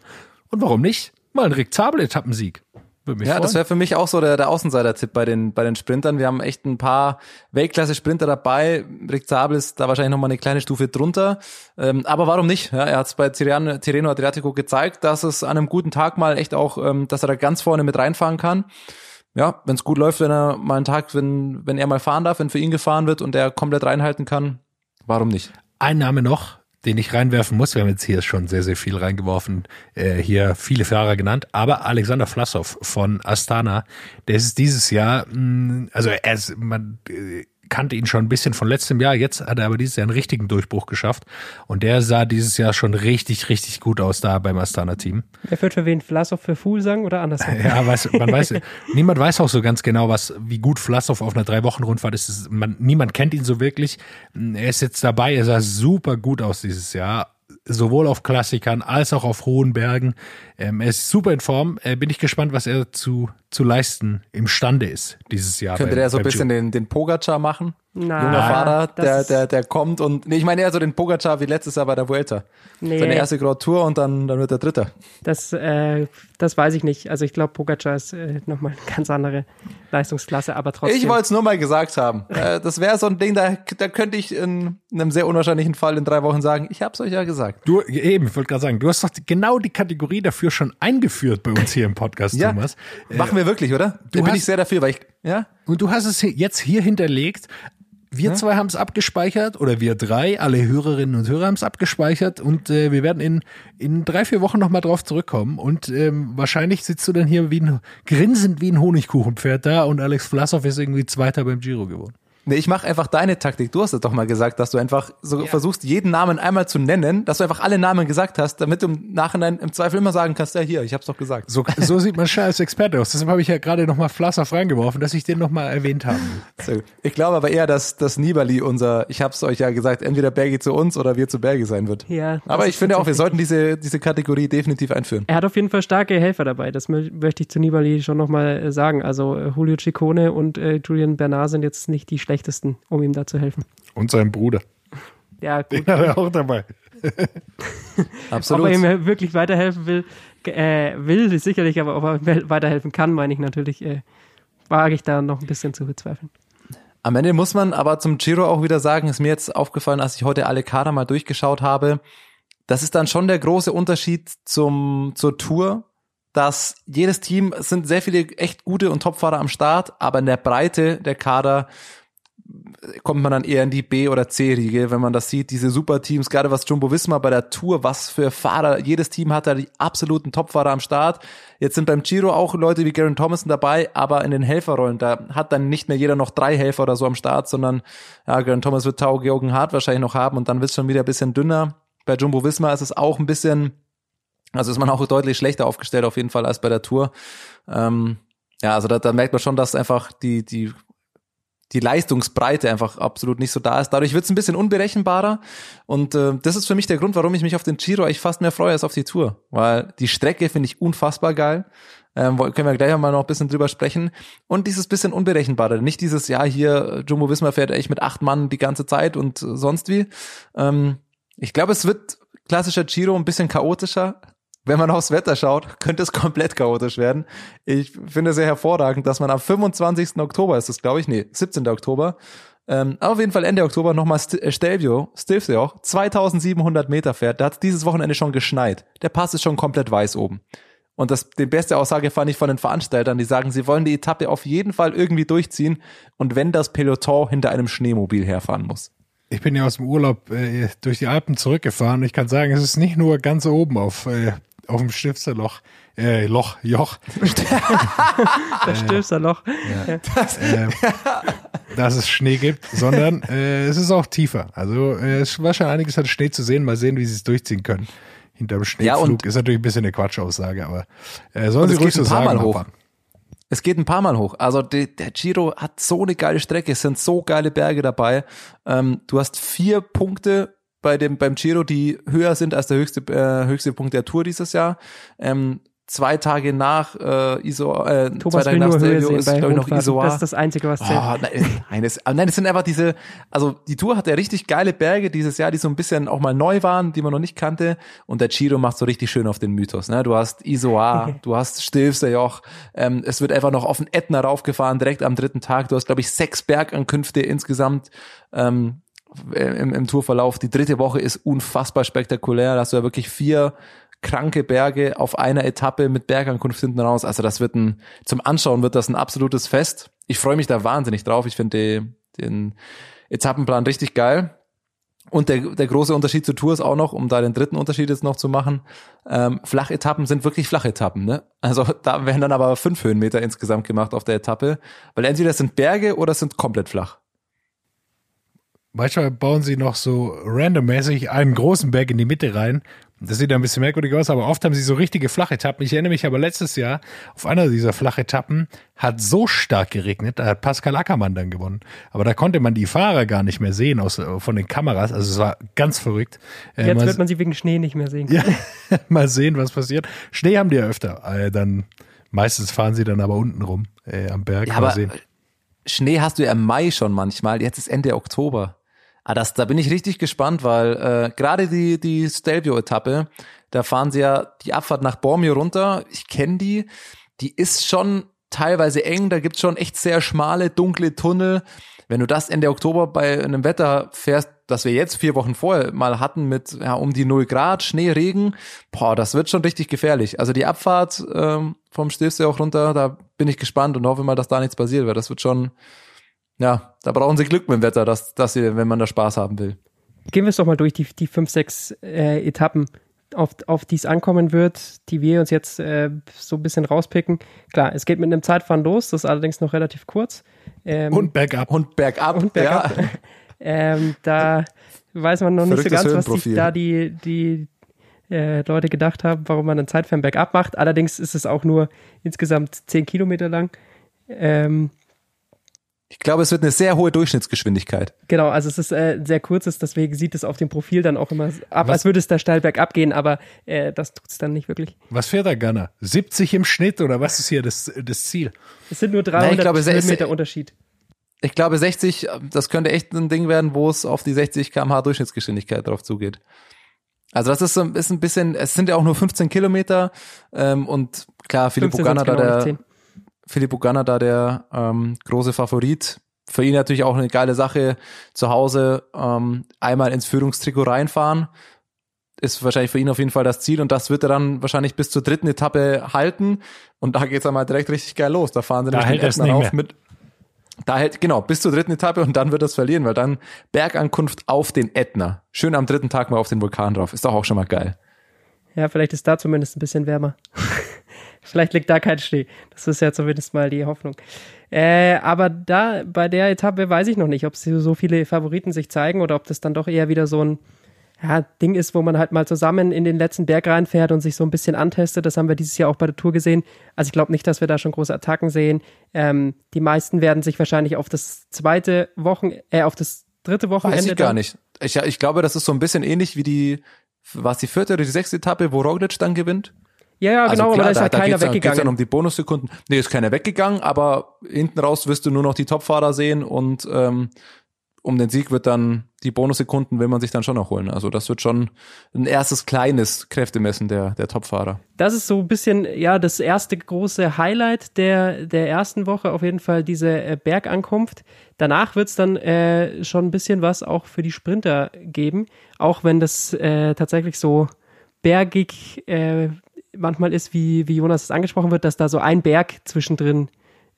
Und warum nicht? Mal ein Rick Zabel-Etappensieg. Ja, freuen. das wäre für mich auch so der, der Außenseiter-Tipp bei den, bei den Sprintern. Wir haben echt ein paar Weltklasse-Sprinter dabei. Rick Zabel ist da wahrscheinlich nochmal eine kleine Stufe drunter. Ähm, aber warum nicht? Ja, er hat es bei Tirreno, Tirreno Adriatico gezeigt, dass es an einem guten Tag mal echt auch, ähm, dass er da ganz vorne mit reinfahren kann. Ja, wenn es gut läuft, wenn er mal einen Tag, wenn, wenn er mal fahren darf, wenn für ihn gefahren wird und er komplett reinhalten kann, warum nicht? Ein Name noch, den ich reinwerfen muss. Wir haben jetzt hier schon sehr, sehr viel reingeworfen, äh, hier viele Fahrer genannt, aber Alexander Vlasov von Astana, der ist dieses Jahr, mh, also er ist, man äh, kannte ihn schon ein bisschen von letztem Jahr, jetzt hat er aber dieses Jahr einen richtigen Durchbruch geschafft und der sah dieses Jahr schon richtig, richtig gut aus da beim Astana-Team. Wer wird für wen Vlasov für Fuhl sagen oder andersrum? Ja, weiß, man weiß, [laughs] niemand weiß auch so ganz genau, was, wie gut Vlasov auf einer drei Wochen Rundfahrt ist. Es- Man, niemand kennt ihn so wirklich. Er ist jetzt dabei. Er sah super gut aus dieses Jahr. Sowohl auf Klassikern als auch auf hohen Bergen. Ähm, er ist super in Form. Äh, bin ich gespannt, was er zu, zu leisten imstande ist dieses Jahr. Könnte beim- der so ein bisschen Giro. den, den Pogacar machen? Na, junger Fahrer, der, der, der kommt und, nee, ich meine eher so den Pogacar wie letztes Jahr bei der Vuelta. Nee. Seine erste Grand Tour und dann, dann wird er Dritter. Das, äh, das weiß ich nicht. Also ich glaube, Pogacar ist äh, nochmal eine ganz andere Leistungsklasse, aber trotzdem. Ich wollte es nur mal gesagt haben. Äh, das wäre so ein Ding, da, da könnte ich in einem sehr unwahrscheinlichen Fall in drei Wochen sagen, ich hab's euch ja gesagt. Du, eben, ich wollte gerade sagen, du hast doch genau die Kategorie dafür schon eingeführt bei uns hier im Podcast, Ja, Thomas. machen wir wirklich, oder? Da bin hast- ich sehr dafür, weil ich, ja, Und du hast es jetzt hier hinterlegt. Wir zwei haben es abgespeichert oder wir drei, alle Hörerinnen und Hörer haben es abgespeichert und äh, wir werden in, in drei, vier Wochen nochmal drauf zurückkommen und ähm, wahrscheinlich sitzt du dann hier wie ein, grinsend wie ein Honigkuchenpferd da und Alex Vlasov ist irgendwie Zweiter beim Giro geworden. Nee, ich mache einfach deine Taktik. Du hast es doch mal gesagt, dass du einfach so versuchst, jeden Namen einmal zu nennen, dass du einfach alle Namen gesagt hast, damit du im Nachhinein im Zweifel immer sagen kannst, ja hier, ich hab's doch gesagt. So, so sieht man schon als Experte aus. Deshalb habe ich ja gerade nochmal Vlasov reingeworfen, dass ich den nochmal erwähnt habe. [laughs] So. Ich glaube aber eher, dass das Nibali unser, ich hab's euch ja gesagt, entweder Bergi zu uns oder wir zu Bergi sein wird. Ja, Aber ich finde auch, wir sollten diese, diese Kategorie definitiv einführen. Er hat auf jeden Fall starke Helfer dabei. Das mö möchte ich zu Nibali schon nochmal äh, sagen. Also äh, Julio Ciccone und äh, Julian Bernard sind jetzt nicht die schlechtesten, um ihm da zu helfen. Und sein Bruder. Ja, gut. Den hat er auch dabei. [laughs] Ob Absolut. er ihm wirklich weiterhelfen will, äh, will sicherlich, aber ob er we- weiterhelfen kann, meine ich natürlich, äh, wage ich da noch ein bisschen zu bezweifeln. Am Ende muss man aber zum Giro auch wieder sagen, ist mir jetzt aufgefallen, als ich heute alle Kader mal durchgeschaut habe, das ist dann schon der große Unterschied zum, zur Tour, dass jedes Team, es sind sehr viele echt gute und Topfahrer am Start, aber in der Breite der Kader kommt man dann eher in die B- oder C-Riege, wenn man das sieht, diese Superteams, gerade was Jumbo Visma bei der Tour, was für Fahrer, jedes Team hat da die absoluten Topfahrer am Start. Jetzt sind beim Giro auch Leute wie Garen Thomason dabei, aber in den Helferrollen, da hat dann nicht mehr jeder noch drei Helfer oder so am Start, sondern ja, Garen Thomas wird Tau Georgen Hart wahrscheinlich noch haben und dann wird es schon wieder ein bisschen dünner. Bei Jumbo Visma ist es auch ein bisschen, also ist man auch deutlich schlechter aufgestellt auf jeden Fall als bei der Tour. Ähm, ja, also da, da merkt man schon, dass einfach die, die die Leistungsbreite einfach absolut nicht so da ist. Dadurch wird es ein bisschen unberechenbarer und äh, das ist für mich der Grund, warum ich mich auf den Giro eigentlich fast mehr freue als auf die Tour, weil die Strecke finde ich unfassbar geil. Ähm, können wir gleich mal noch ein bisschen drüber sprechen. Und dieses bisschen unberechenbare, nicht dieses, ja, hier, Jumbo Wismar fährt echt mit acht Mann die ganze Zeit und äh, sonst wie. Ähm, ich glaube, es wird klassischer Giro ein bisschen chaotischer. Wenn man aufs Wetter schaut, [laughs] könnte es komplett chaotisch werden. Ich finde es sehr hervorragend, dass man am 25. Oktober ist es, glaube ich, nee, 17. Oktober, ähm, auf jeden Fall Ende Oktober nochmal St äh, Stelvio, Stelvio, 2700 Meter fährt. Da hat dieses Wochenende schon geschneit. Der Pass ist schon komplett weiß oben. Und das, die beste Aussage fand ich von den Veranstaltern, die sagen, sie wollen die Etappe auf jeden Fall irgendwie durchziehen und wenn das Peloton hinter einem Schneemobil herfahren muss. Ich bin ja aus dem Urlaub äh, durch die Alpen zurückgefahren. Ich kann sagen, es ist nicht nur ganz oben auf, äh, auf dem Stifterloch, äh, Loch, Joch, [laughs] Das Stilfserloch. äh, dass es Schnee gibt, sondern äh, es ist auch tiefer. Also äh, es war schon einiges an Schnee zu sehen. Mal sehen, wie sie es durchziehen können. Hinterm Schneeflug und- ist natürlich ein bisschen eine Quatschaussage, aber äh, sollen sie es ruhig geht so ein paar sagen. Mal hoch. Es geht ein paar Mal hoch. Also die, der Giro hat so eine geile Strecke, es sind so geile Berge dabei. Ähm, du hast vier Punkte bei dem beim Giro, die höher sind als der höchste äh, höchste Punkt der Tour dieses Jahr. Ähm, zwei Tage nach äh, Iso, äh, zwei Thomas Tage will nach Stelvio ist glaube ich noch. Isoar. Das ist das Einzige, was zählt. Oh, nein, [laughs] nein, das, nein, das sind einfach diese, also die Tour hat ja richtig geile Berge dieses Jahr, die so ein bisschen auch mal neu waren, die man noch nicht kannte. Und der Giro macht so richtig schön auf den Mythos. Ne? Du hast Isoar, [laughs] du hast Stilfserjoch, ähm, es wird einfach noch auf den Ätna raufgefahren, direkt am dritten Tag. Du hast, glaube ich, sechs Bergankünfte insgesamt. Ähm, im, im Tourverlauf. Die dritte Woche ist unfassbar spektakulär. Da hast du ja wirklich vier kranke Berge auf einer Etappe mit Bergankunft hinten raus. Also das wird ein, zum Anschauen wird das ein absolutes Fest. Ich freue mich da wahnsinnig drauf. Ich finde den Etappenplan richtig geil. Und der, der große Unterschied zur Tour ist auch noch, um da den dritten Unterschied jetzt noch zu machen, ähm, Flachetappen sind wirklich Flachetappen. Ne? Also da werden dann aber fünf Höhenmeter insgesamt gemacht auf der Etappe, weil entweder es sind Berge oder es sind komplett flach. Manchmal bauen sie noch so randommäßig einen großen Berg in die Mitte rein. Das sieht ein bisschen merkwürdig aus, aber oft haben sie so richtige Flachetappen. Ich erinnere mich aber letztes Jahr auf einer dieser Flachetappen hat so stark geregnet, da hat Pascal Ackermann dann gewonnen. Aber da konnte man die Fahrer gar nicht mehr sehen aus, von den Kameras. Also es war ganz verrückt. Äh, Jetzt mal, wird man sie wegen Schnee nicht mehr sehen. ja, [laughs] mal sehen, was passiert. Schnee haben die ja öfter. Äh, dann meistens fahren sie dann aber unten rum äh, am Berg. Ja, mal aber sehen. Schnee hast du ja im Mai schon manchmal, jetzt ist Ende Oktober. Ah, das, da bin ich richtig gespannt, weil äh, gerade die, die Stelvio-Etappe, da fahren sie ja die Abfahrt nach Bormio runter. Ich kenne die. Die ist schon teilweise eng, da gibt's schon echt sehr schmale, dunkle Tunnel. Wenn du das Ende Oktober bei einem Wetter fährst, das wir jetzt vier Wochen vorher mal hatten mit ja, um die 0 Grad, Schnee, Regen, boah, das wird schon richtig gefährlich. Also die Abfahrt ähm, vom Stilfsee auch runter, da bin ich gespannt und hoffe mal, dass da nichts passiert, weil das wird schon, ja, da brauchen sie Glück mit dem Wetter, dass, dass sie, wenn man da Spaß haben will. Gehen wir es doch mal durch, die, die fünf, sechs äh, Etappen, auf, auf die es ankommen wird, die wir uns jetzt äh, so ein bisschen rauspicken. Klar, es geht mit einem Zeitfahren los, das ist allerdings noch relativ kurz. Ähm, und bergab. Und bergab. Und bergab. Ja. [laughs] ähm, da weiß man noch nicht so ganz, was sich da die, die äh, Leute gedacht haben, warum man einen Zeitfahren bergab macht. Allerdings ist es auch nur insgesamt zehn Kilometer lang. Ähm, ich glaube, es wird eine sehr hohe Durchschnittsgeschwindigkeit. Genau, also es ist äh, sehr kurzes, deswegen sieht es auf dem Profil dann auch immer ab, Was? als würde es da steil bergab gehen, aber äh, das tut es dann nicht wirklich. Was fährt der Gunner? 70 im Schnitt oder was ist hier das, das Ziel? Es sind nur 300 glaube, Kilometer Unterschied. Ich glaube 60, das könnte echt ein Ding werden, wo es auf die 60 km/h Durchschnittsgeschwindigkeit drauf zugeht. Also das ist, ist ein bisschen, es sind ja auch nur 15 Kilometer ähm, und klar, Filippo Ganna da der 10. Filippo Ganna da der ähm, große Favorit. Für ihn natürlich auch eine geile Sache, zu Hause ähm, einmal ins Führungstrikot reinfahren. Ist wahrscheinlich für ihn auf jeden Fall das Ziel und das wird er dann wahrscheinlich bis zur dritten Etappe halten. Und da geht's dann mal direkt richtig geil los. Da fahren sie da hält den auf mit. Da hält, genau, bis zur dritten Etappe und dann wird das verlieren, weil dann Bergankunft auf den Ätna. Schön am dritten Tag mal auf den Vulkan drauf. Ist doch auch schon mal geil. Ja, vielleicht ist da zumindest ein bisschen wärmer. [laughs] Vielleicht liegt da kein Schnee. Das ist ja zumindest mal die Hoffnung. Äh, aber da bei der Etappe weiß ich noch nicht, ob so viele Favoriten sich zeigen oder ob das dann doch eher wieder so ein ja, Ding ist, wo man halt mal zusammen in den letzten Berg reinfährt und sich so ein bisschen antestet. Das haben wir dieses Jahr auch bei der Tour gesehen. Also ich glaube nicht, dass wir da schon große Attacken sehen. Ähm, die meisten werden sich wahrscheinlich auf das zweite Wochen, äh, auf das dritte Wochenende. Weiß ich gar nicht. Ich, ich glaube, das ist so ein bisschen ähnlich wie die, was die vierte oder die sechste Etappe, wo Roglic dann gewinnt. Ja, ja, also genau, also klar, aber da ist halt da, keiner da weggegangen. Geht's dann um die Bonussekunden. Nee, ist keiner weggegangen, aber hinten raus wirst du nur noch die Topfahrer sehen und ähm, um den Sieg wird dann die Bonussekunden will man sich dann schon noch holen. Also das wird schon ein erstes kleines Kräftemessen der, der Topfahrer. Das ist so ein bisschen, ja, das erste große Highlight der, der ersten Woche, auf jeden Fall diese äh, Bergankunft. Danach wird's dann äh, schon ein bisschen was auch für die Sprinter geben, auch wenn das äh, tatsächlich so bergig äh, manchmal ist, wie, wie Jonas es angesprochen wird, dass da so ein Berg zwischendrin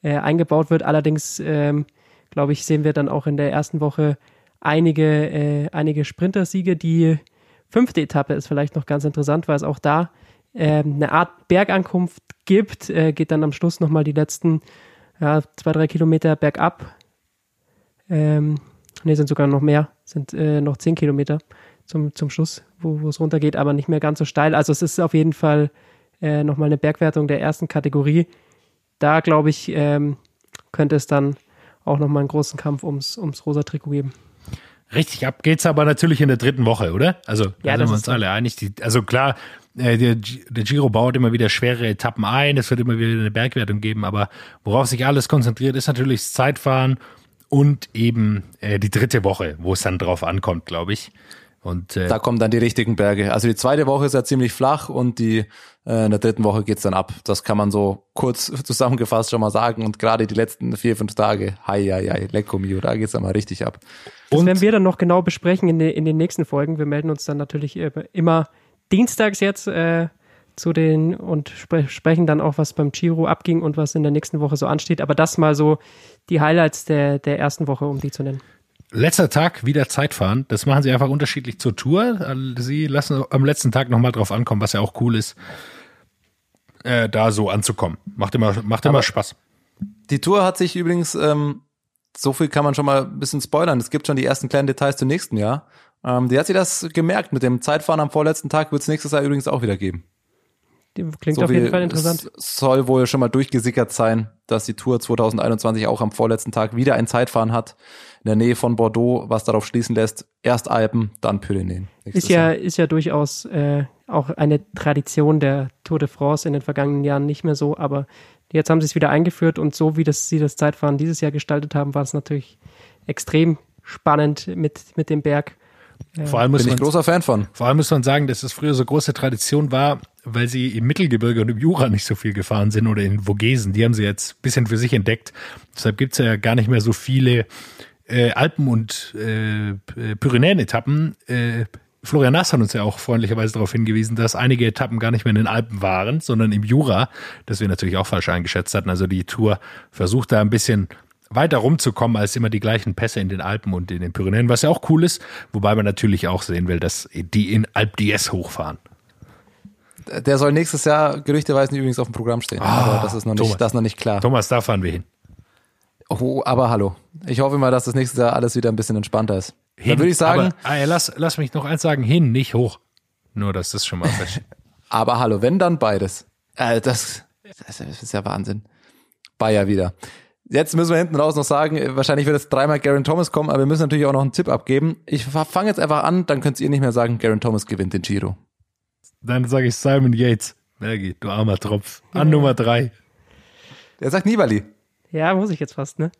äh, eingebaut wird. Allerdings, ähm, glaube ich, sehen wir dann auch in der ersten Woche einige, äh, einige Sprintersiege. Die fünfte Etappe ist vielleicht noch ganz interessant, weil es auch da äh, eine Art Bergankunft gibt. Äh, geht dann am Schluss nochmal die letzten ja, zwei, drei Kilometer bergab. Ähm, ne, sind sogar noch mehr, sind äh, noch zehn Kilometer zum, zum Schluss, wo, wo es runtergeht, aber nicht mehr ganz so steil. Also es ist auf jeden Fall äh, nochmal eine Bergwertung der ersten Kategorie. Da, glaube ich, ähm, könnte es dann auch nochmal einen großen Kampf ums, ums rosa Trikot geben. Richtig ab geht's aber natürlich in der dritten Woche, oder? Also ja, da sind wir uns alle einig. Die, also klar, äh, der, der Giro baut immer wieder schwere Etappen ein, es wird immer wieder eine Bergwertung geben, aber worauf sich alles konzentriert, ist natürlich das Zeitfahren und eben äh, die dritte Woche, wo es dann drauf ankommt, glaube ich. Und, äh, da kommen dann die richtigen Berge. Also die zweite Woche ist ja ziemlich flach und die äh, in der dritten Woche geht's dann ab. Das kann man so kurz [laughs] zusammengefasst schon mal sagen. Und gerade die letzten vier, fünf Tage, hei, hei, hei, lecko mio, da geht's dann mal richtig ab. Das und werden wir dann noch genau besprechen in, de, in den nächsten Folgen. Wir melden uns dann natürlich immer dienstags jetzt äh, zu den und spre sprechen dann auch, was beim Giro abging und was in der nächsten Woche so ansteht. Aber das mal so die Highlights der, der ersten Woche, um die zu nennen. Letzter Tag wieder Zeitfahren. Das machen sie einfach unterschiedlich zur Tour. Sie lassen am letzten Tag nochmal drauf ankommen, was ja auch cool ist, äh, da so anzukommen. Macht immer, macht immer Spaß. Die Tour hat sich übrigens, ähm, so viel kann man schon mal ein bisschen spoilern. Es gibt schon die ersten kleinen Details zum nächsten Jahr. Ähm, die hat sich das gemerkt. Mit dem Zeitfahren am vorletzten Tag wird es nächstes Jahr übrigens auch wieder geben. Klingt So auf jeden Fall interessant. Es soll wohl schon mal durchgesickert sein, dass die Tour 2021 auch am vorletzten Tag wieder ein Zeitfahren hat in der Nähe von Bordeaux, was darauf schließen lässt, erst Alpen, dann Pyrenäen. Ist ja, Jahr. ist ja durchaus äh, auch eine Tradition der Tour de France in den vergangenen Jahren nicht mehr so, aber jetzt haben sie es wieder eingeführt und so wie das, sie das Zeitfahren dieses Jahr gestaltet haben, war es natürlich extrem spannend mit, mit dem Berg. Vor allem, muss Bin ich man, großer Fan von. vor allem muss man sagen, dass es früher so große Tradition war, weil sie im Mittelgebirge und im Jura nicht so viel gefahren sind oder in Vogesen. Die haben sie jetzt ein bisschen für sich entdeckt. Deshalb gibt's ja gar nicht mehr so viele äh, Alpen- und äh, Pyrenäen-Etappen. Äh, Florian Nass hat uns ja auch freundlicherweise darauf hingewiesen, dass einige Etappen gar nicht mehr in den Alpen waren, sondern im Jura, das wir natürlich auch falsch eingeschätzt hatten. Also die Tour versucht da ein bisschen weiter rumzukommen als immer die gleichen Pässe in den Alpen und in den Pyrenäen, was ja auch cool ist, wobei man natürlich auch sehen will, dass die in Alp d'Huez hochfahren. Der soll nächstes Jahr gerüchteweise übrigens auf dem Programm stehen. aber das ist noch Thomas. nicht, das ist noch nicht klar. Thomas, da fahren wir hin. Oh, aber hallo. Ich hoffe mal, dass das nächstes Jahr alles wieder ein bisschen entspannter ist. Dann würde ich sagen, aber, äh, lass, lass mich noch eins sagen, hin, nicht hoch. Nur, dass das schon mal [laughs] fest. aber hallo, wenn dann beides. Äh, das, das ist ja Wahnsinn. Bayer wieder. Jetzt müssen wir hinten raus noch sagen, wahrscheinlich wird jetzt dreimal Garen Thomas kommen, aber wir müssen natürlich auch noch einen Tipp abgeben. Ich fange jetzt einfach an, dann könnt ihr nicht mehr sagen, Garen Thomas gewinnt den Giro. Dann sage ich Simon Yates. Maggie, du armer Tropf. An Nummer drei. Der sagt Nibali. Ja, muss ich jetzt fast, ne?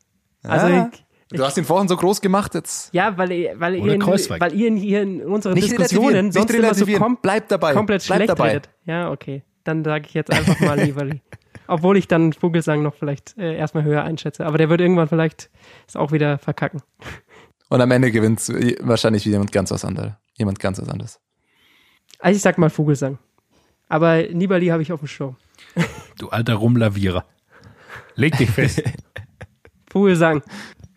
Also Ah, ich, du hast ihn vorhin so groß gemacht, jetzt ja, weil, ihr- weil, ihr, in, weil ihr in, hier in unseren Nicht Diskussionen sonst immer so kom Bleib dabei, komplett bleib schlecht dabei. redet. Ja, okay. Dann sage ich jetzt einfach mal Nibali. [laughs] Obwohl ich dann Vogelsang noch vielleicht äh, erstmal höher einschätze. Aber der wird irgendwann vielleicht es auch wieder verkacken. und am Ende gewinnt wahrscheinlich wieder jemand ganz was anderes. Jemand ganz was anderes. Also ich sag mal Vogelsang. Aber Nibali habe ich auf dem Show. Du alter Rumlavierer. Leg dich fest. [laughs] Vogelsang.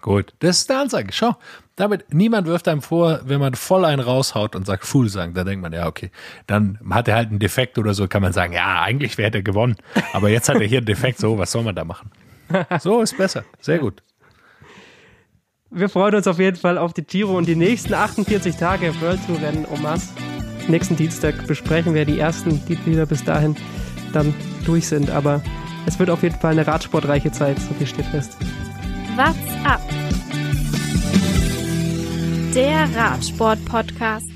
Gut, das ist der Ansage. Schau, damit niemand wirft einem vor, wenn man voll einen raushaut und sagt sagen, dann denkt man, ja, okay, dann hat er halt einen Defekt oder so, kann man sagen, ja, eigentlich hätte er gewonnen. Aber jetzt hat er hier einen Defekt, so, was soll man da machen? So ist besser. Sehr gut. Wir freuen uns auf jeden Fall auf die Giro und die nächsten 48 Tage World Tour Rennen en masse. Nächsten Dienstag besprechen wir die ersten, die wieder bis dahin dann durch sind. Aber es wird auf jeden Fall eine radsportreiche Zeit, so viel steht fest. What's up? Der Radsport-Podcast.